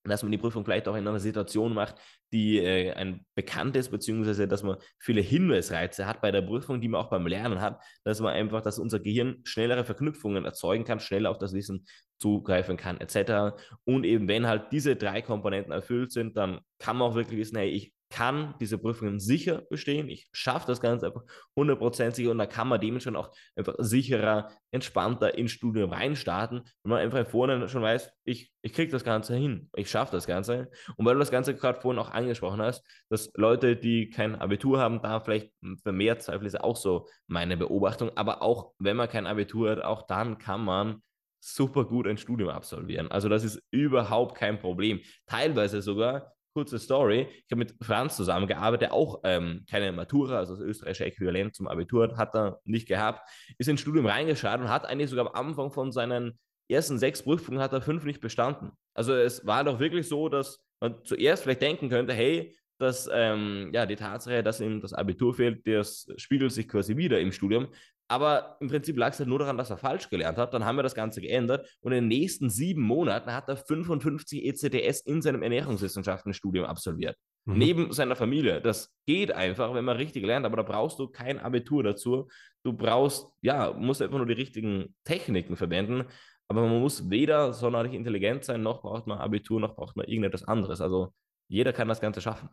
dass man die Prüfung vielleicht auch in einer Situation macht, die äh, ein bekannt ist, beziehungsweise dass man viele Hinweisreize hat bei der Prüfung, die man auch beim Lernen hat, dass man einfach, dass unser Gehirn schnellere Verknüpfungen erzeugen kann, schneller auf das Wissen zugreifen kann, etc. Und eben, wenn halt diese drei Komponenten erfüllt sind, dann kann man auch wirklich wissen, hey, ich kann diese Prüfungen sicher bestehen. Ich schaffe das Ganze einfach 100% sicher und da kann man dementsprechend auch einfach sicherer, entspannter ins Studium reinstarten, wenn man einfach vorne schon weiß, ich, ich kriege das Ganze hin, ich schaffe das Ganze. Und weil du das Ganze gerade vorhin auch angesprochen hast, dass Leute, die kein Abitur haben, da vielleicht vermehrt Zweifel ist auch so meine Beobachtung. Aber auch wenn man kein Abitur hat, auch dann kann man super gut ein Studium absolvieren. Also das ist überhaupt kein Problem. Teilweise sogar kurze Story. Ich habe mit Franz zusammengearbeitet, der auch ähm, keine Matura, also das österreichische Äquivalent zum Abitur, hat er nicht gehabt, ist ins Studium reingeschaut und hat eigentlich sogar am Anfang von seinen ersten sechs Prüfungen hat er fünf nicht bestanden. Also es war doch wirklich so, dass man zuerst vielleicht denken könnte, hey, dass ähm, ja, die Tatsache, dass ihm das Abitur fehlt, das spiegelt sich quasi wieder im Studium. Aber im Prinzip lag es halt nur daran, dass er falsch gelernt hat. Dann haben wir das Ganze geändert und in den nächsten sieben Monaten hat er 55 ECTS in seinem Ernährungswissenschaftenstudium absolviert. Mhm. Neben seiner Familie. Das geht einfach, wenn man richtig lernt, aber da brauchst du kein Abitur dazu. Du brauchst, ja, musst einfach nur die richtigen Techniken verwenden. Aber man muss weder sonderlich intelligent sein, noch braucht man Abitur, noch braucht man irgendetwas anderes. Also jeder kann das Ganze schaffen.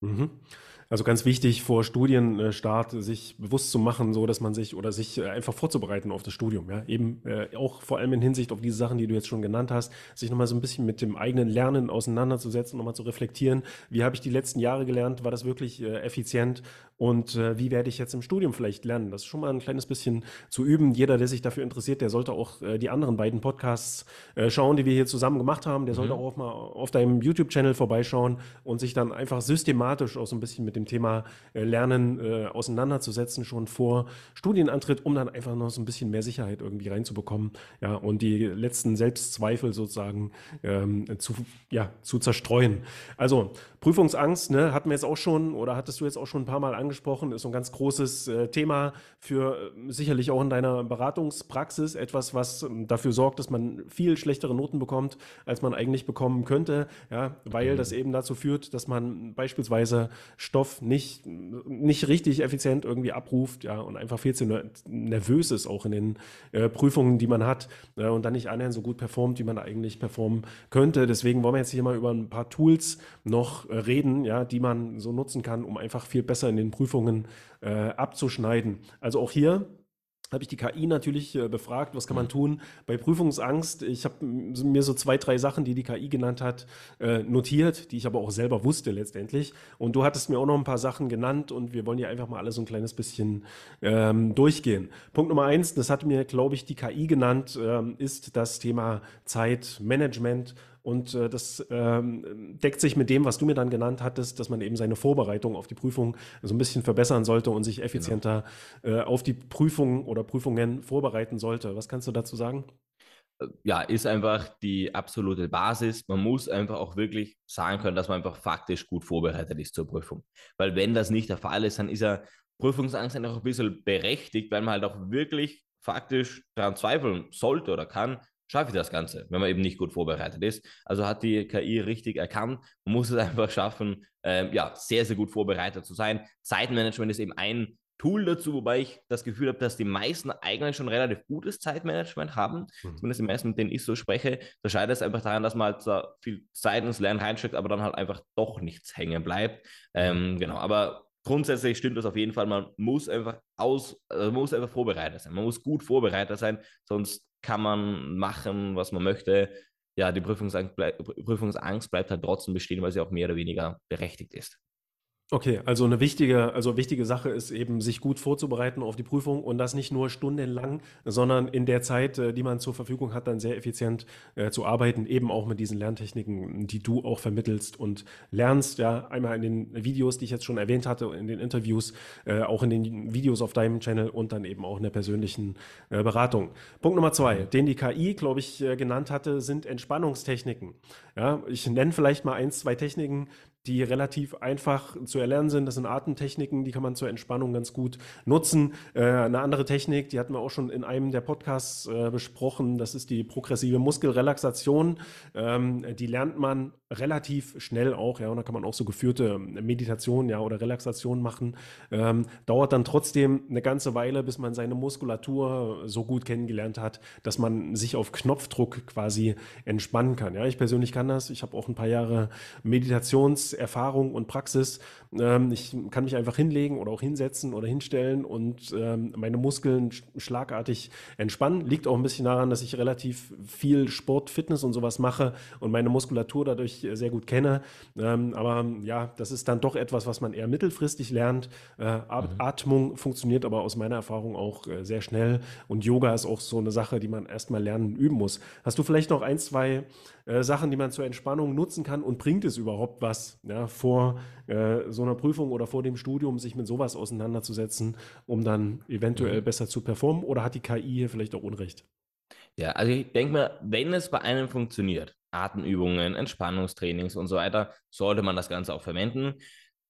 Mhm. Also ganz wichtig vor Studienstart sich bewusst zu machen, so dass man sich oder sich äh, einfach vorzubereiten auf das Studium. Ja, eben äh, auch vor allem in Hinsicht auf diese Sachen, die du jetzt schon genannt hast, sich nochmal so ein bisschen mit dem eigenen Lernen auseinanderzusetzen, nochmal zu reflektieren. Wie habe ich die letzten Jahre gelernt? War das wirklich äh, effizient? Und äh, wie werde ich jetzt im Studium vielleicht lernen? Das ist schon mal ein kleines bisschen zu üben. Jeder, der sich dafür interessiert, der sollte auch äh, die anderen beiden Podcasts äh, schauen, die wir hier zusammen gemacht haben. Der mhm. sollte auch mal auf deinem YouTube-Channel vorbeischauen und sich dann einfach systematisch auch so ein bisschen mit dem Thema äh, Lernen äh, auseinanderzusetzen, schon vor Studienantritt, um dann einfach noch so ein bisschen mehr Sicherheit irgendwie reinzubekommen. Ja, und die letzten Selbstzweifel sozusagen ähm, zu, ja, zu zerstreuen. Also Prüfungsangst, ne, hatten wir jetzt auch schon oder hattest du jetzt auch schon ein paar Mal angesprochen, ist so ein ganz großes äh, Thema für äh, sicherlich auch in deiner Beratungspraxis. Etwas, was äh, dafür sorgt, dass man viel schlechtere Noten bekommt, als man eigentlich bekommen könnte, ja, weil mhm. das eben dazu führt, dass man beispielsweise Stoff nicht, nicht richtig effizient irgendwie abruft, ja, und einfach viel zu nervös ist auch in den äh, Prüfungen, die man hat, äh, und dann nicht annähernd so gut performt, wie man eigentlich performen könnte. Deswegen wollen wir jetzt hier mal über ein paar Tools noch äh, reden, ja, die man so nutzen kann, um einfach viel besser in den Prüfungen äh, abzuschneiden. Also auch hier habe ich die KI natürlich äh, befragt, was kann man mhm. tun bei Prüfungsangst. Ich habe mir so zwei, drei Sachen, die die KI genannt hat, äh, notiert, die ich aber auch selber wusste letztendlich. Und du hattest mir auch noch ein paar Sachen genannt und wir wollen hier einfach mal alles so ein kleines bisschen ähm, durchgehen. Punkt Nummer eins, das hat mir, glaube ich, die KI genannt, ähm, ist das Thema Zeitmanagement und äh, das ähm, deckt sich mit dem, was du mir dann genannt hattest, dass man eben seine Vorbereitung auf die Prüfung so ein bisschen verbessern sollte und sich effizienter genau. äh, auf die Prüfung oder Prüfungen vorbereiten sollte. Was kannst du dazu sagen? ja, ist einfach die absolute Basis. Man muss einfach auch wirklich sagen können, dass man einfach faktisch gut vorbereitet ist zur Prüfung. Weil wenn das nicht der Fall ist, dann ist ja Prüfungsangst einfach ein bisschen berechtigt, weil man halt auch wirklich faktisch daran zweifeln sollte oder kann, schaffe ich das Ganze, wenn man eben nicht gut vorbereitet ist. Also hat die KI richtig erkannt. Man muss es einfach schaffen, ähm, ja, sehr, sehr gut vorbereitet zu sein. Zeitmanagement ist eben ein Tool dazu, wobei ich das Gefühl habe, dass die meisten eigentlich schon relativ gutes Zeitmanagement haben. Mhm. Zumindest die meisten, mit denen ich so spreche. Da scheitert es einfach daran, dass man halt so viel Zeit ins Lernen reinsteckt, aber dann halt einfach doch nichts hängen bleibt. Ähm, genau, aber grundsätzlich stimmt das auf jeden Fall. Man muss einfach aus, also man muss einfach vorbereitet sein. Man muss gut vorbereitet sein, sonst kann man machen, was man möchte. Ja, die Prüfungsangst, Prüfungsangst bleibt halt trotzdem bestehen, weil sie auch mehr oder weniger berechtigt ist. Okay, also eine wichtige, also wichtige Sache ist eben, sich gut vorzubereiten auf die Prüfung und das nicht nur stundenlang, sondern in der Zeit, äh, die man zur Verfügung hat, dann sehr effizient äh, zu arbeiten, eben auch mit diesen Lerntechniken, die du auch vermittelst und lernst. Ja, einmal in den Videos, die ich jetzt schon erwähnt hatte, in den Interviews, äh, auch in den Videos auf deinem Channel und dann eben auch in der persönlichen äh, Beratung. Punkt Nummer zwei, den die KI, glaube ich, äh, genannt hatte, sind Entspannungstechniken. Ja, ich nenne vielleicht mal eins, zwei Techniken, die relativ einfach zu erlernen sind. Das sind Atemtechniken, die kann man zur Entspannung ganz gut nutzen. Äh, eine andere Technik, die hatten wir auch schon in einem der Podcasts äh, besprochen, das ist die progressive Muskelrelaxation. Ähm, die lernt man relativ schnell auch, ja, und da kann man auch so geführte Meditation, ja, oder Relaxation machen. Ähm, dauert dann trotzdem eine ganze Weile, bis man seine Muskulatur so gut kennengelernt hat, dass man sich auf Knopfdruck quasi entspannen kann. Ja, ich persönlich kann das. Ich habe auch ein paar Jahre Meditationserfahrung und Praxis. Ähm, ich kann mich einfach hinlegen oder auch hinsetzen oder hinstellen und ähm, meine Muskeln schlagartig entspannen. Liegt auch ein bisschen daran, dass ich relativ viel Sport, Fitness und sowas mache und meine Muskulatur dadurch sehr gut kenne. Ähm, aber ja, das ist dann doch etwas, was man eher mittelfristig lernt. Äh, mhm. Atmung funktioniert aber aus meiner Erfahrung auch äh, sehr schnell. Und Yoga ist auch so eine Sache, die man erstmal lernen und üben muss. Hast du vielleicht noch ein, zwei äh, Sachen, die man zur Entspannung nutzen kann und bringt es überhaupt was, ja, vor äh, so einer Prüfung oder vor dem Studium, sich mit sowas auseinanderzusetzen, um dann eventuell mhm. besser zu performen? Oder hat die KI hier vielleicht auch Unrecht? Ja, also ich denke mal, wenn es bei einem funktioniert, Atemübungen, Entspannungstrainings und so weiter, sollte man das Ganze auch verwenden.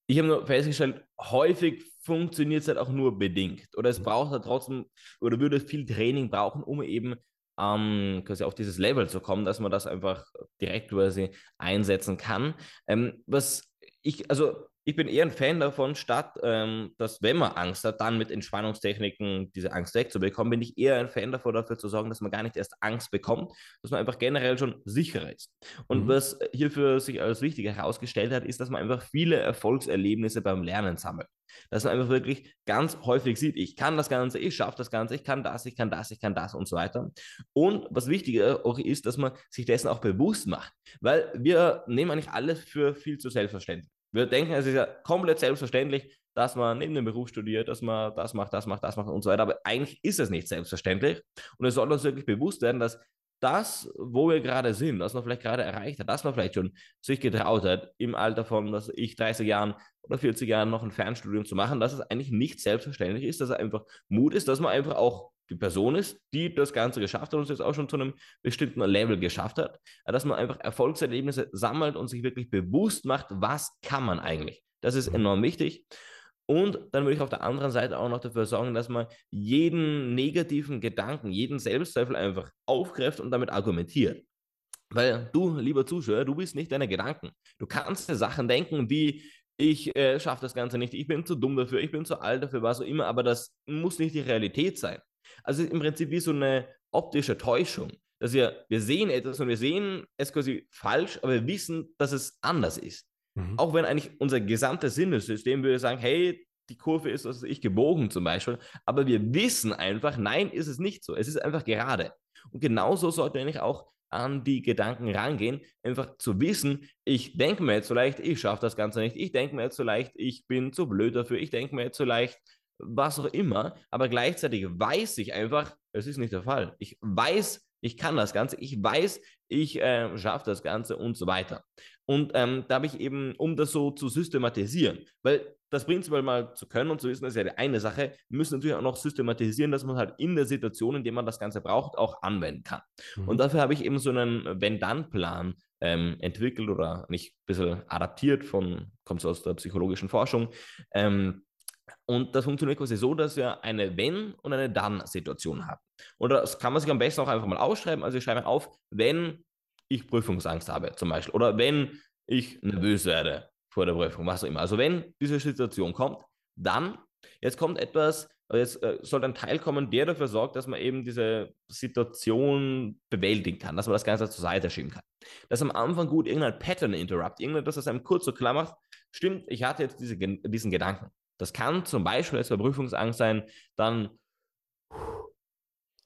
Ich habe nur festgestellt, häufig funktioniert es halt auch nur bedingt. Oder es mhm. braucht halt trotzdem, oder würde viel Training brauchen, um eben ähm, quasi auf dieses Level zu kommen, dass man das einfach direkt quasi einsetzen kann. Ähm, was ich, also ich bin eher ein Fan davon, statt ähm, dass, wenn man Angst hat, dann mit Entspannungstechniken diese Angst wegzubekommen, bin ich eher ein Fan davon, dafür zu sorgen, dass man gar nicht erst Angst bekommt, dass man einfach generell schon sicherer ist. Und mhm. was hierfür sich als wichtig herausgestellt hat, ist, dass man einfach viele Erfolgserlebnisse beim Lernen sammelt. Dass man einfach wirklich ganz häufig sieht, ich kann das Ganze, ich schaffe das Ganze, ich kann das, ich kann das, ich kann das und so weiter. Und was wichtiger auch ist, dass man sich dessen auch bewusst macht. Weil wir nehmen eigentlich alles für viel zu selbstverständlich. Wir denken, es ist ja komplett selbstverständlich, dass man neben dem Beruf studiert, dass man das macht, das macht, das macht und so weiter. Aber eigentlich ist es nicht selbstverständlich. Und es soll uns wirklich bewusst werden, dass das, wo wir gerade sind, was man vielleicht gerade erreicht hat, dass man vielleicht schon sich getraut hat, im Alter von, dass ich 30 Jahren oder 40 Jahren noch ein Fernstudium zu machen, dass es eigentlich nicht selbstverständlich ist, dass es einfach Mut ist, dass man einfach auch die Person ist, die das Ganze geschafft hat und es jetzt auch schon zu einem bestimmten Level geschafft hat, dass man einfach Erfolgserlebnisse sammelt und sich wirklich bewusst macht, was kann man eigentlich. Das ist mhm. enorm wichtig. Und dann würde ich auf der anderen Seite auch noch dafür sorgen, dass man jeden negativen Gedanken, jeden Selbstzweifel einfach aufgreift und damit argumentiert. Weil du, lieber Zuschauer, du bist nicht deine Gedanken. Du kannst Sachen denken wie, ich äh, schaffe das Ganze nicht, ich bin zu dumm dafür, ich bin zu alt dafür, was auch immer, aber das muss nicht die Realität sein. Also im Prinzip wie so eine optische Täuschung. Dass wir, wir sehen etwas und wir sehen es quasi falsch, aber wir wissen, dass es anders ist. Mhm. Auch wenn eigentlich unser gesamtes Sinnesystem würde sagen, hey, die Kurve ist, was ich, gebogen zum Beispiel, aber wir wissen einfach, nein, ist es nicht so. Es ist einfach gerade. Und genauso sollte eigentlich auch an die Gedanken rangehen, einfach zu wissen, ich denke mir jetzt vielleicht, ich schaffe das Ganze nicht, ich denke mir jetzt vielleicht, ich bin zu blöd dafür, ich denke mir jetzt vielleicht, was auch immer, aber gleichzeitig weiß ich einfach, es ist nicht der Fall. Ich weiß, ich kann das Ganze, ich weiß, ich äh, schaffe das Ganze und so weiter. Und ähm, da habe ich eben, um das so zu systematisieren, weil das prinzipiell mal zu können und zu wissen, ist ja die eine Sache. Wir müssen natürlich auch noch systematisieren, dass man halt in der Situation, in der man das Ganze braucht, auch anwenden kann. Mhm. Und dafür habe ich eben so einen Wenn-Dann-Plan ähm, entwickelt oder nicht ein bisschen adaptiert von, kommt so aus der psychologischen Forschung. Ähm, und das funktioniert quasi so, dass wir eine Wenn- und eine Dann-Situation haben. Und das kann man sich am besten auch einfach mal ausschreiben. Also ich schreibe auf, wenn ich Prüfungsangst habe, zum Beispiel, oder wenn ich nervös werde vor der Prüfung, was auch immer. Also wenn diese Situation kommt, dann, jetzt kommt etwas, jetzt äh, soll ein Teil kommen, der dafür sorgt, dass man eben diese Situation bewältigen kann, dass man das Ganze zur Seite schieben kann. Das ist am Anfang gut, irgendein Pattern Interrupt, irgendetwas, das einem kurz so klar macht, stimmt, ich hatte jetzt diese, diesen Gedanken. Das kann zum Beispiel als Prüfungsangst sein, dann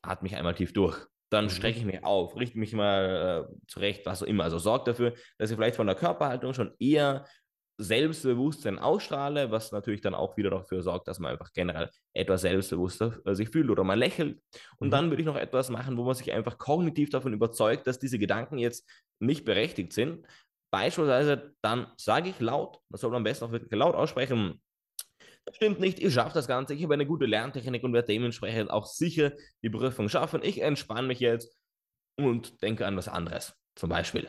atme ich einmal tief durch. Dann mhm. strecke ich mich auf, richte mich mal äh, zurecht, was auch immer. Also sorgt dafür, dass ich vielleicht von der Körperhaltung schon eher Selbstbewusstsein ausstrahle, was natürlich dann auch wieder dafür sorgt, dass man einfach generell etwas selbstbewusster äh, sich fühlt oder mal lächelt. Und mhm. dann würde ich noch etwas machen, wo man sich einfach kognitiv davon überzeugt, dass diese Gedanken jetzt nicht berechtigt sind. Beispielsweise dann sage ich laut, das soll man am besten auch wirklich laut aussprechen, stimmt nicht, ich schaffe das Ganze, ich habe eine gute Lerntechnik und werde dementsprechend auch sicher die Prüfung schaffen. Ich entspanne mich jetzt und denke an was anderes, zum Beispiel.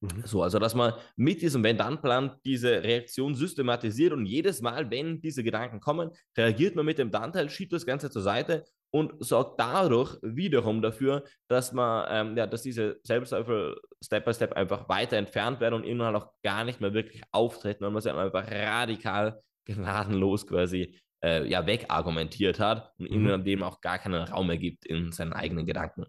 Mhm. So, also dass man mit diesem Wenn-Dann-Plan diese Reaktion systematisiert und jedes Mal, wenn diese Gedanken kommen, reagiert man mit dem Dann-Teil, schiebt das Ganze zur Seite und sorgt dadurch wiederum dafür, dass man, ähm, ja, dass diese Selbstzweifel Step by Step einfach weiter entfernt werden und irgendwann auch gar nicht mehr wirklich auftreten, weil man sie einfach radikal gnadenlos quasi äh, ja, wegargumentiert hat und mhm. ihm dem auch gar keinen Raum ergibt in seinen eigenen Gedanken.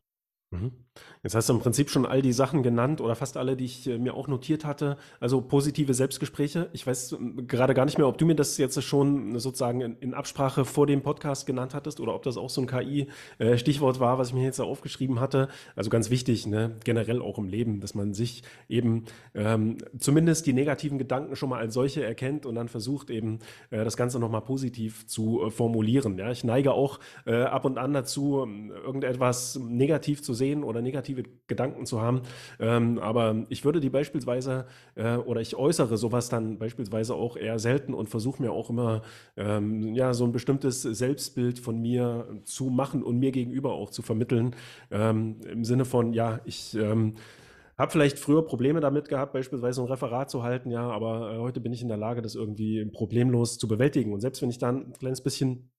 Mhm. Jetzt hast du im Prinzip schon all die Sachen genannt oder fast alle, die ich äh, mir auch notiert hatte. Also positive Selbstgespräche. Ich weiß ähm, gerade gar nicht mehr, ob du mir das jetzt schon sozusagen in, Absprache vor dem Podcast genannt hattest oder ob das auch so ein KI-Stichwort äh, war, was ich mir jetzt aufgeschrieben hatte. Also ganz wichtig, ne? generell auch im Leben, dass man sich eben ähm, zumindest die negativen Gedanken schon mal als solche erkennt und dann versucht eben äh, das Ganze nochmal positiv zu äh, formulieren. Ja? Ich neige auch äh, ab und an dazu, irgendetwas negativ zu sehen oder negative Gedanken zu haben. Ähm, aber ich würde die beispielsweise äh, oder ich äußere sowas dann beispielsweise auch eher selten und versuche mir auch immer ähm, ja so ein bestimmtes Selbstbild von mir zu machen und mir gegenüber auch zu vermitteln. Ähm, Im Sinne von, ja, ich ähm, habe vielleicht früher Probleme damit gehabt, beispielsweise ein Referat zu halten, ja, aber äh, heute bin ich in der Lage, das irgendwie problemlos zu bewältigen. Und selbst wenn ich dann ein kleines bisschen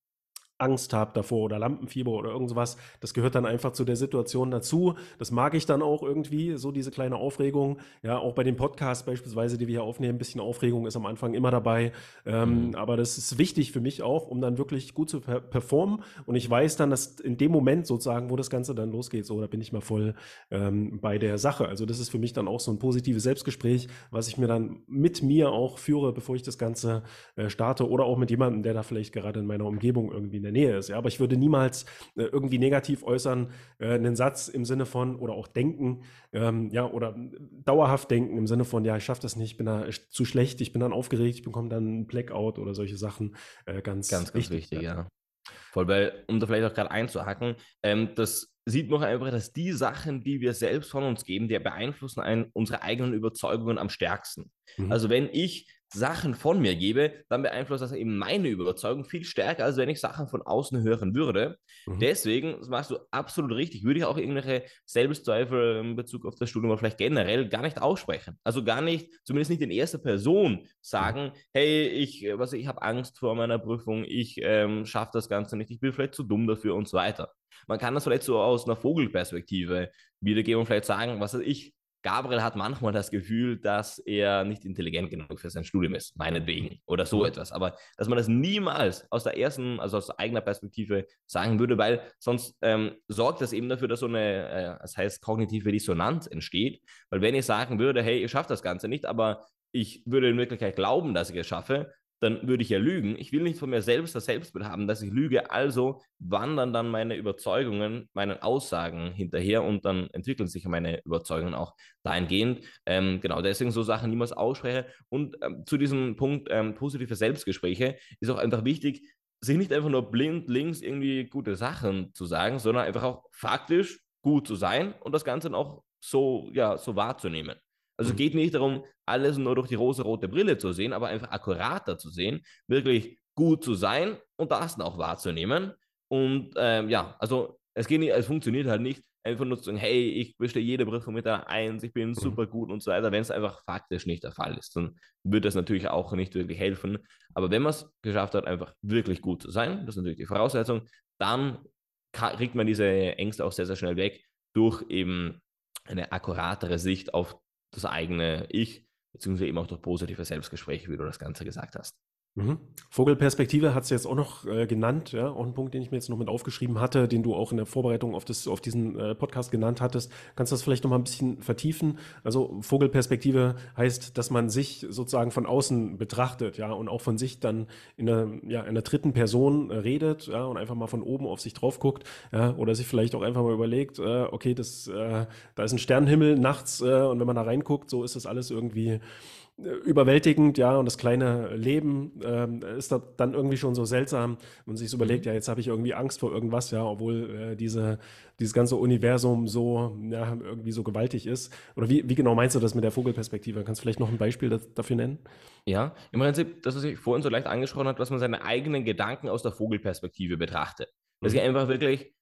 Angst habe davor oder Lampenfieber oder irgendwas. Das gehört dann einfach zu der Situation dazu. Das mag ich dann auch irgendwie, so diese kleine Aufregung. Ja, auch bei den Podcasts beispielsweise, die wir hier aufnehmen, ein bisschen Aufregung ist am Anfang immer dabei. Ähm, mhm. Aber das ist wichtig für mich auch, um dann wirklich gut zu per performen. Und ich weiß dann, dass in dem Moment sozusagen, wo das Ganze dann losgeht, so, da bin ich mal voll ähm, bei der Sache. Also das ist für mich dann auch so ein positives Selbstgespräch, was ich mir dann mit mir auch führe, bevor ich das Ganze äh, starte oder auch mit jemandem, der da vielleicht gerade in meiner Umgebung irgendwie der Nähe ist. Ja? Aber ich würde niemals äh, irgendwie negativ äußern, äh, einen Satz im Sinne von oder auch denken, ähm, ja, oder dauerhaft denken im Sinne von, ja, ich schaffe das nicht, ich bin da zu schlecht, ich bin dann aufgeregt, ich bekomme dann ein Blackout oder solche Sachen. Äh, ganz, ganz, ganz wichtig, wichtig ja. Voll, weil, um da vielleicht auch gerade einzuhacken, ähm, das sieht man einfach, dass die Sachen, die wir selbst von uns geben, die beeinflussen einen, unsere eigenen Überzeugungen am stärksten. Mhm. Also wenn ich Sachen von mir gebe, dann beeinflusst das eben meine Überzeugung viel stärker, als wenn ich Sachen von außen hören würde. Mhm. Deswegen, das machst du absolut richtig, würde ich auch irgendwelche Selbstzweifel in Bezug auf das Studium oder vielleicht generell gar nicht aussprechen. Also gar nicht, zumindest nicht in erster Person sagen, mhm. hey, ich, was ich habe Angst vor meiner Prüfung, ich ähm, schaffe das Ganze nicht, ich bin vielleicht zu dumm dafür und so weiter. Man kann das vielleicht so aus einer Vogelperspektive wiedergeben und vielleicht sagen, was weiß ich, Gabriel hat manchmal das Gefühl, dass er nicht intelligent genug für sein Studium ist, meinetwegen oder so etwas. Aber dass man das niemals aus der ersten, also aus eigener Perspektive sagen würde, weil sonst ähm, sorgt das eben dafür, dass so eine, äh, das heißt, kognitive Dissonanz entsteht. Weil wenn ich sagen würde, hey, ich schaffe das Ganze nicht, aber ich würde in Wirklichkeit glauben, dass ich es schaffe, dann würde ich ja lügen. Ich will nicht von mir selbst das Selbstbild haben, dass ich lüge. Also wandern dann meine Überzeugungen, meinen Aussagen hinterher und dann entwickeln sich meine Überzeugungen auch dahingehend. Ähm, genau, deswegen so Sachen niemals ausspreche. Und ähm, zu diesem Punkt ähm, positive Selbstgespräche ist auch einfach wichtig, sich nicht einfach nur blind links irgendwie gute Sachen zu sagen, sondern einfach auch faktisch gut zu sein und das Ganze dann auch so, ja, so wahrzunehmen. Also mhm. geht nicht darum, alles nur durch die rosa-rote Brille zu sehen, aber einfach akkurater zu sehen, wirklich gut zu sein und das dann auch wahrzunehmen. Und ähm, ja, also es geht nicht, es funktioniert halt nicht, einfach nur zu sagen, hey, ich bestehe jede Prüfung mit einer Eins, ich bin mhm. super gut und so weiter. Wenn es einfach faktisch nicht der Fall ist, dann wird das natürlich auch nicht wirklich helfen. Aber wenn man es geschafft hat, einfach wirklich gut zu sein, das ist natürlich die Voraussetzung, dann kriegt man diese Ängste auch sehr, sehr schnell weg durch eben eine akkuratere Sicht auf das eigene Ich, beziehungsweise eben auch durch positive Selbstgespräche, wie du das Ganze gesagt hast. Mhm. Vogelperspektive hat es jetzt auch noch äh, genannt, ja, auch ein Punkt, den ich mir jetzt noch mit aufgeschrieben hatte, den du auch in der Vorbereitung auf, das, auf diesen äh, Podcast genannt hattest. Kannst du das vielleicht noch mal ein bisschen vertiefen? Also Vogelperspektive heißt, dass man sich sozusagen von außen betrachtet, ja, und auch von sich dann in einer, ja, in einer dritten Person äh, redet, ja, und einfach mal von oben auf sich drauf guckt, ja, oder sich vielleicht auch einfach mal überlegt, äh, okay, das, äh, da ist ein Sternenhimmel nachts, äh, und wenn man da reinguckt, so ist das alles irgendwie überwältigend, ja, und das kleine Leben ähm, ist da dann irgendwie schon so seltsam und sich so überlegt, mhm. ja, jetzt habe ich irgendwie Angst vor irgendwas, ja, obwohl äh, diese, dieses ganze Universum so, ja, irgendwie so gewaltig ist. Oder wie, wie genau meinst du das mit der Vogelperspektive? Kannst du vielleicht noch ein Beispiel das, dafür nennen? Ja, im Prinzip, das, was ich vorhin so leicht angesprochen habe, dass man seine eigenen Gedanken aus der Vogelperspektive betrachtet. Dass mhm. ich einfach wirklich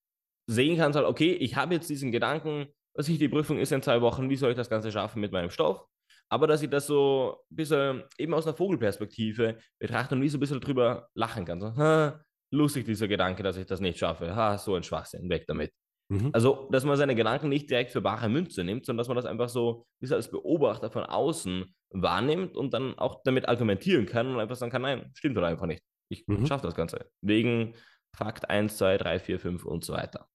sehen kann, so, okay, ich habe jetzt diesen Gedanken, was ich die Prüfung ist in zwei Wochen, wie soll ich das Ganze schaffen mit meinem Stoff? Aber dass ich das so ein bisschen eben aus einer Vogelperspektive betrachte und wie so ein bisschen drüber lachen kann. So, ha, lustig dieser Gedanke, dass ich das nicht schaffe. Ha, so ein Schwachsinn, weg damit. Mhm. Also, dass man seine Gedanken nicht direkt für bare Münze nimmt, sondern dass man das einfach so wie als Beobachter von außen wahrnimmt und dann auch damit argumentieren kann und einfach sagen kann, nein, stimmt doch einfach nicht. Ich mhm. schaffe das Ganze. Wegen Fakt 1, 2, 3, 4, 5 und so weiter.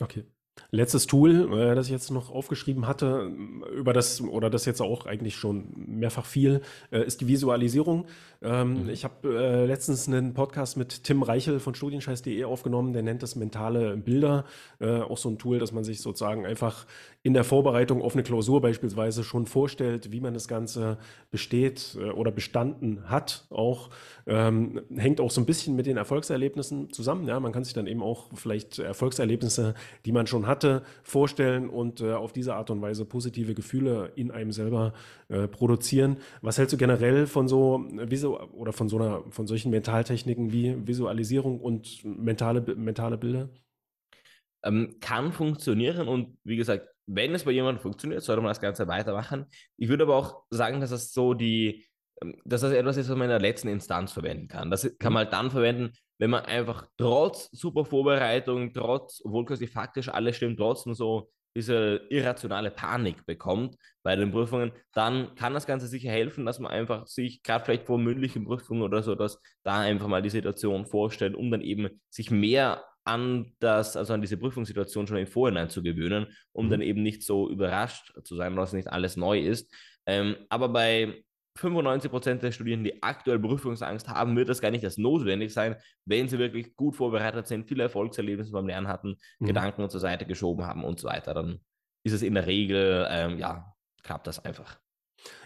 Okay. Letztes Tool, äh, das ich jetzt noch aufgeschrieben hatte, über das oder das jetzt auch eigentlich schon mehrfach viel, äh, ist die Visualisierung. Ähm, mhm. Ich habe äh, letztens einen Podcast mit Tim Reichel von studienscheiß.de aufgenommen, der nennt das mentale Bilder. Auch so ein Tool, dass man sich sozusagen einfach in der Vorbereitung auf eine Klausur beispielsweise schon vorstellt, wie man das Ganze besteht oder bestanden hat. Auch ähm, hängt auch so ein bisschen mit den Erfolgserlebnissen zusammen. Ja, man kann sich dann eben auch vielleicht Erfolgserlebnisse, die man schon hatte, vorstellen und äh, auf diese Art und Weise positive Gefühle in einem selber äh, produzieren. Was hältst du generell von so Visu oder von so einer von solchen Mentaltechniken wie Visualisierung und mentale mentale Bilder? Ähm, kann funktionieren und wie gesagt, wenn es bei jemandem funktioniert, sollte man das Ganze weitermachen. Ich würde aber auch sagen, dass das so die, ähm, dass das etwas ist, was man in der letzten Instanz verwenden kann. Das kann man halt dann verwenden, wenn man einfach trotz super Vorbereitung, trotz, obwohl quasi faktisch alles stimmt, trotzdem so diese irrationale Panik bekommt bei den Prüfungen, dann kann das Ganze sicher helfen, dass man einfach sich, gerade vielleicht vor mündlichen Prüfungen oder so, dass da einfach mal die Situation vorstellt, um dann eben sich mehr an das, also an diese Prüfungssituation schon im Vorhinein zu gewöhnen, um mhm. dann eben nicht so überrascht zu sein, dass nicht alles neu ist. Ähm, aber bei 95 Prozent der Studierenden, die aktuell Prüfungsangst haben, wird das gar nicht als notwendig sein, wenn sie wirklich gut vorbereitet sind, viele Erfolgserlebnisse beim Lernen hatten, mhm. Gedanken zur Seite geschoben haben und so weiter. Dann ist es in der Regel, ähm, ja, klappt das einfach.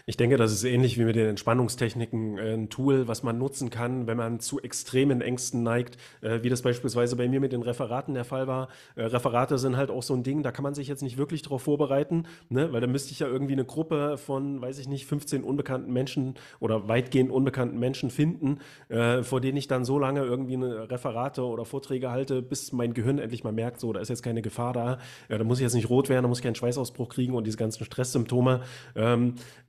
Ich denke, das ist ähnlich wie mit den Entspannungstechniken äh, ein Tool, was man nutzen kann, wenn man zu extremen Ängsten neigt, äh, wie das beispielsweise bei mir mit den Referaten der Fall war. Äh, Referate sind halt auch so ein Ding, da kann man sich jetzt nicht wirklich darauf vorbereiten, ne? weil da müsste ich ja irgendwie eine Gruppe von, weiß ich nicht, 15 unbekannten Menschen oder weitgehend unbekannten Menschen finden, vor denen ich dann so lange irgendwie Referate oder Vorträge halte, bis mein Gehirn endlich mal merkt, so, da ist jetzt keine Gefahr da, da muss ich jetzt nicht rot werden, da muss ich keinen Schweißausbruch kriegen und diese ganzen Stresssymptome.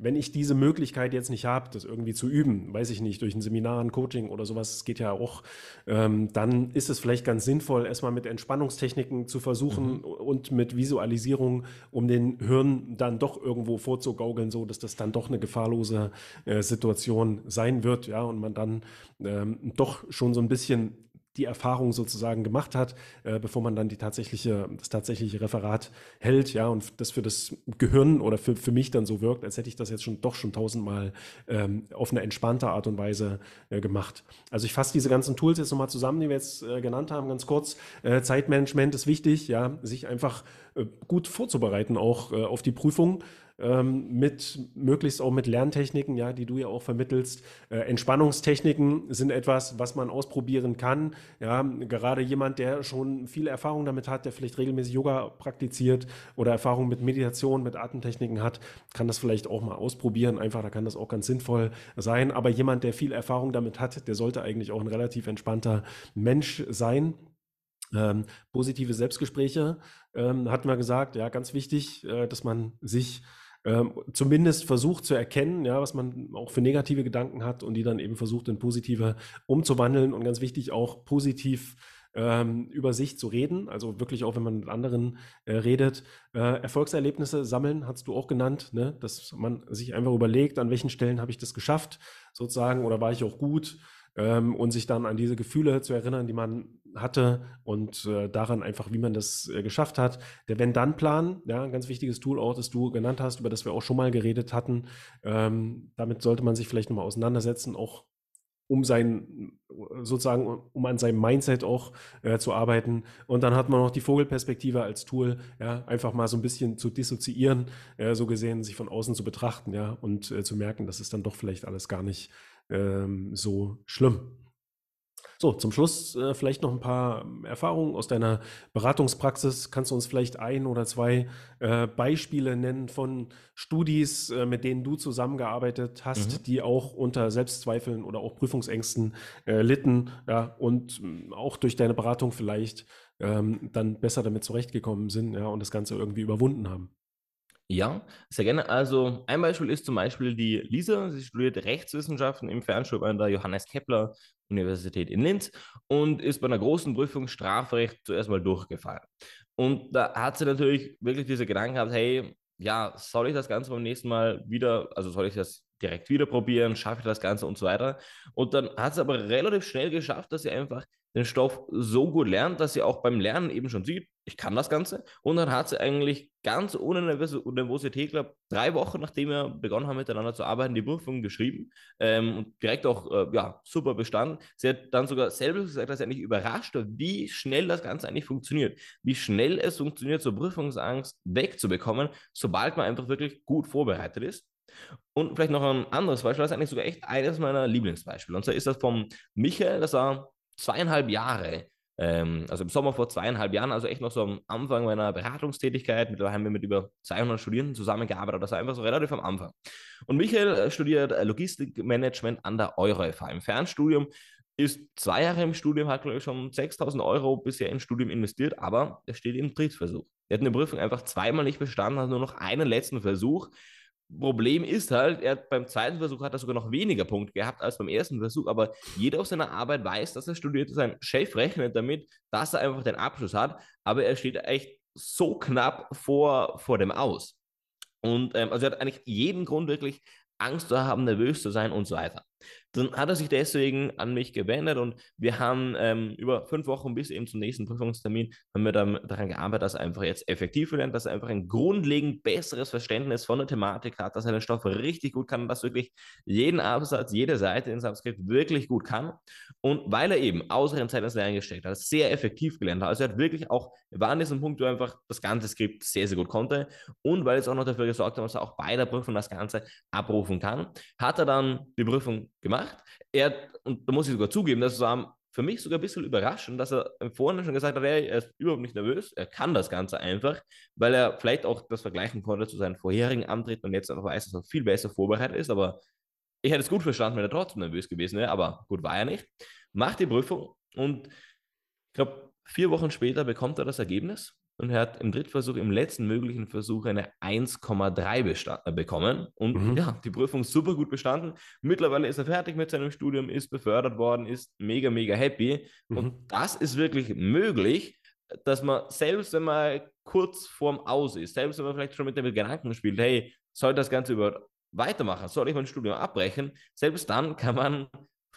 Wenn ich diese Möglichkeit jetzt nicht habe, das irgendwie zu üben, weiß ich nicht, durch ein Seminar, ein Coaching oder sowas, es geht ja auch, ähm, dann ist es vielleicht ganz sinnvoll, erstmal mit Entspannungstechniken zu versuchen mhm. und mit Visualisierung, um den Hirn dann doch irgendwo vorzugaukeln, so dass das dann doch eine gefahrlose äh, Situation sein wird, ja, und man dann ähm, doch schon so ein bisschen die Erfahrung sozusagen gemacht hat, äh, bevor man dann die tatsächliche, das tatsächliche Referat hält, ja, und das für das Gehirn oder für, für mich dann so wirkt, als hätte ich das jetzt schon doch schon tausendmal ähm, auf eine entspannte Art und Weise äh, gemacht. Also ich fasse diese ganzen Tools jetzt nochmal zusammen, die wir jetzt äh, genannt haben, ganz kurz. Äh, Zeitmanagement ist wichtig, ja, sich einfach äh, gut vorzubereiten, auch äh, auf die Prüfung. Ähm, mit möglichst auch mit Lerntechniken, ja, die du ja auch vermittelst. Äh, Entspannungstechniken sind etwas, was man ausprobieren kann. Ja, gerade jemand, der schon viel Erfahrung damit hat, der vielleicht regelmäßig Yoga praktiziert oder Erfahrung mit Meditation, mit Atemtechniken hat, kann das vielleicht auch mal ausprobieren. Einfach, da kann das auch ganz sinnvoll sein. Aber jemand, der viel Erfahrung damit hat, der sollte eigentlich auch ein relativ entspannter Mensch sein. Ähm, positive Selbstgespräche ähm, hatten wir gesagt, ja, ganz wichtig, äh, dass man sich ähm, zumindest versucht zu erkennen, ja, was man auch für negative Gedanken hat und die dann eben versucht in positive umzuwandeln und ganz wichtig auch positiv ähm, über sich zu reden, also wirklich auch, wenn man mit anderen äh, redet. Äh, Erfolgserlebnisse sammeln, hast du auch genannt, ne? dass man sich einfach überlegt, an welchen Stellen habe ich das geschafft, sozusagen, oder war ich auch gut ähm, und sich dann an diese Gefühle zu erinnern, die man hatte und äh, daran einfach, wie man das äh, geschafft hat. Der Wenn-Dann-Plan, ja, ein ganz wichtiges Tool auch, das du genannt hast, über das wir auch schon mal geredet hatten. Ähm, damit sollte man sich vielleicht nochmal auseinandersetzen, auch um sein, sozusagen, um an seinem Mindset auch äh, zu arbeiten. Und dann hat man noch die Vogelperspektive als Tool, ja, einfach mal so ein bisschen zu dissoziieren, äh, so gesehen, sich von außen zu betrachten, ja, und äh, zu merken, das ist dann doch vielleicht alles gar nicht ähm, so schlimm. So, zum Schluss äh, vielleicht noch ein paar ähm, Erfahrungen aus deiner Beratungspraxis. Kannst du uns vielleicht ein oder zwei äh, Beispiele nennen von Studis, äh, mit denen du zusammengearbeitet hast, mhm. die auch unter Selbstzweifeln oder auch Prüfungsängsten äh, litten ja, und ähm, auch durch deine Beratung vielleicht ähm, dann besser damit zurechtgekommen sind ja, und das Ganze irgendwie überwunden haben? Ja, sehr gerne. Also ein Beispiel ist zum Beispiel die Lisa. Sie studiert Rechtswissenschaften im Fernstudium an der Johannes Kepler Universität in Linz und ist bei einer großen Prüfung Strafrecht zuerst mal durchgefallen. Und da hat sie natürlich wirklich diese Gedanken gehabt, hey, ja, soll ich das Ganze beim nächsten Mal wieder, also soll ich das direkt wieder probieren, schaffe ich das Ganze und so weiter. Und dann hat sie aber relativ schnell geschafft, dass sie einfach den Stoff so gut lernt, dass sie auch beim Lernen eben schon sieht, ich kann das Ganze. Und dann hat sie eigentlich ganz ohne Nervosität, glaube drei Wochen nachdem wir begonnen haben, miteinander zu arbeiten, die Prüfung geschrieben ähm, und direkt auch äh, ja, super bestanden. Sie hat dann sogar selber gesagt, dass sie eigentlich überrascht war, wie schnell das Ganze eigentlich funktioniert. Wie schnell es funktioniert, so Prüfungsangst wegzubekommen, sobald man einfach wirklich gut vorbereitet ist. Und vielleicht noch ein anderes Beispiel, das ist eigentlich sogar echt eines meiner Lieblingsbeispiele. Und zwar ist das vom Michael, das war zweieinhalb Jahre, ähm, also im Sommer vor zweieinhalb Jahren, also echt noch so am Anfang meiner Beratungstätigkeit. Mittlerweile haben wir mit über 200 Studierenden zusammengearbeitet, das war einfach so relativ am Anfang. Und Michael äh, studiert äh, Logistikmanagement an der EuroFH im Fernstudium, ist zwei Jahre im Studium, hat glaube ich schon 6000 Euro bisher im Studium investiert, aber er steht im Drittversuch. Er hat eine Prüfung einfach zweimal nicht bestanden, hat nur noch einen letzten Versuch. Problem ist halt, er beim zweiten Versuch hat er sogar noch weniger Punkte gehabt als beim ersten Versuch, aber jeder auf seiner Arbeit weiß, dass er studiert. Sein Chef rechnet damit, dass er einfach den Abschluss hat, aber er steht echt so knapp vor, vor dem Aus. Und ähm, also er hat eigentlich jeden Grund, wirklich Angst zu haben, nervös zu sein und so weiter. Dann hat er sich deswegen an mich gewendet und wir haben ähm, über fünf Wochen bis eben zum nächsten Prüfungstermin haben wir dann daran gearbeitet, dass er einfach jetzt effektiv lernt, dass er einfach ein grundlegend besseres Verständnis von der Thematik hat, dass er den Stoff richtig gut kann, dass wirklich jeden Absatz, jede Seite in Subscript wirklich gut kann. Und weil er eben außeren Zeit ins Lernen gesteckt hat, sehr effektiv gelernt hat, also er hat wirklich auch, war an diesem Punkt, wo er einfach das ganze Skript sehr, sehr gut konnte und weil es auch noch dafür gesorgt hat, dass er auch bei der Prüfung das Ganze abrufen kann, hat er dann die Prüfung gemacht. Er, und da muss ich sogar zugeben, das war für mich sogar ein bisschen überraschend, dass er vorne schon gesagt hat, er ist überhaupt nicht nervös, er kann das Ganze einfach, weil er vielleicht auch das vergleichen konnte zu seinen vorherigen Antritten und jetzt einfach weiß, dass er viel besser vorbereitet ist, aber ich hätte es gut verstanden, wenn er trotzdem nervös gewesen wäre, aber gut war er nicht. Macht die Prüfung und ich glaube, vier Wochen später bekommt er das Ergebnis und er hat im Drittversuch, im letzten möglichen Versuch eine 1,3 äh, bekommen und mhm. ja, die Prüfung super gut bestanden. Mittlerweile ist er fertig mit seinem Studium, ist befördert worden, ist mega, mega happy mhm. und das ist wirklich möglich, dass man selbst, wenn man kurz vorm Aus ist, selbst wenn man vielleicht schon mit dem Gedanken spielt, hey, soll das Ganze über weitermachen, soll ich mein Studium abbrechen, selbst dann kann man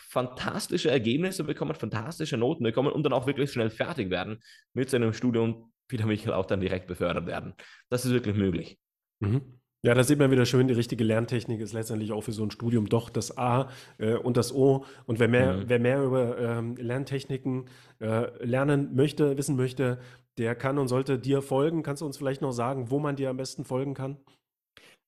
fantastische Ergebnisse bekommen, fantastische Noten bekommen und dann auch wirklich schnell fertig werden mit seinem Studium Peter Michael auch dann direkt befördert werden. Das ist wirklich möglich. Mhm. Ja, da sieht man wieder schön, die richtige Lerntechnik ist letztendlich auch für so ein Studium doch das A äh, und das O. Und wer mehr, mhm. wer mehr über ähm, Lerntechniken äh, lernen möchte, wissen möchte, der kann und sollte dir folgen. Kannst du uns vielleicht noch sagen, wo man dir am besten folgen kann?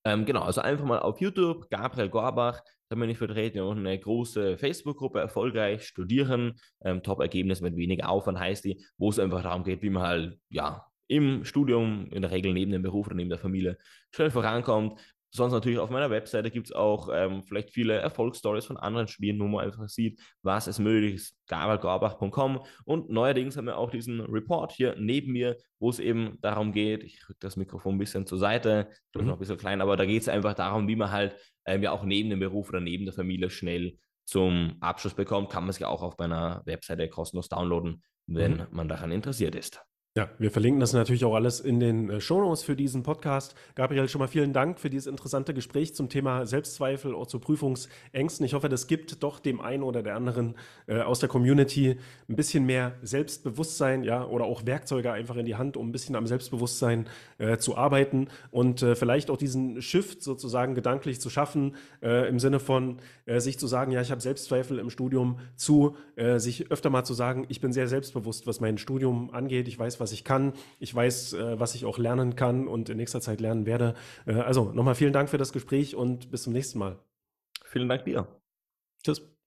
Ähm, genau, also einfach mal auf YouTube, Gabriel Gorbach, da bin ich vertreten und eine große Facebook-Gruppe, erfolgreich studieren, ähm, Top-Ergebnis mit weniger Aufwand heißt die, wo es einfach darum geht, wie man halt, ja, im Studium, in der Regel neben dem Beruf oder neben der Familie, schnell vorankommt, Sonst natürlich auf meiner Webseite gibt es auch ähm, vielleicht viele Erfolgsstories von anderen Spielen, wo man einfach sieht, was es möglich ist. gabalgorbach.com und neuerdings haben wir auch diesen Report hier neben mir, wo es eben darum geht, ich rücke das Mikrofon ein bisschen zur Seite, das ist noch ein bisschen klein, aber da geht es einfach darum, wie man halt ähm, ja auch neben dem Beruf oder neben der Familie schnell zum Abschluss bekommt, kann man es ja auch auf meiner Webseite kostenlos downloaden, wenn mhm. man daran interessiert ist. Ja, wir verlinken das natürlich auch alles in den äh, Shownotes für diesen Podcast. Gabriel, schon mal vielen Dank für dieses interessante Gespräch zum Thema Selbstzweifel, auch zu Prüfungsängsten. Ich hoffe, das gibt doch dem einen oder der anderen äh, aus der Community ein bisschen mehr Selbstbewusstsein, ja, oder auch Werkzeuge einfach in die Hand, um ein bisschen am Selbstbewusstsein äh, zu arbeiten und äh, vielleicht auch diesen Shift sozusagen gedanklich zu schaffen, im Sinne von sich zu sagen, ja, ich habe Selbstzweifel im Studium, zu sich öfter mal zu sagen, ich bin sehr selbstbewusst, was mein Studium angeht. Ich weiß, was was ich kann. Ich weiß, äh, was ich auch lernen kann und in nächster Zeit lernen werde. Äh, also nochmal vielen Dank für das Gespräch und bis zum nächsten Mal. Vielen Dank dir. Tschüss.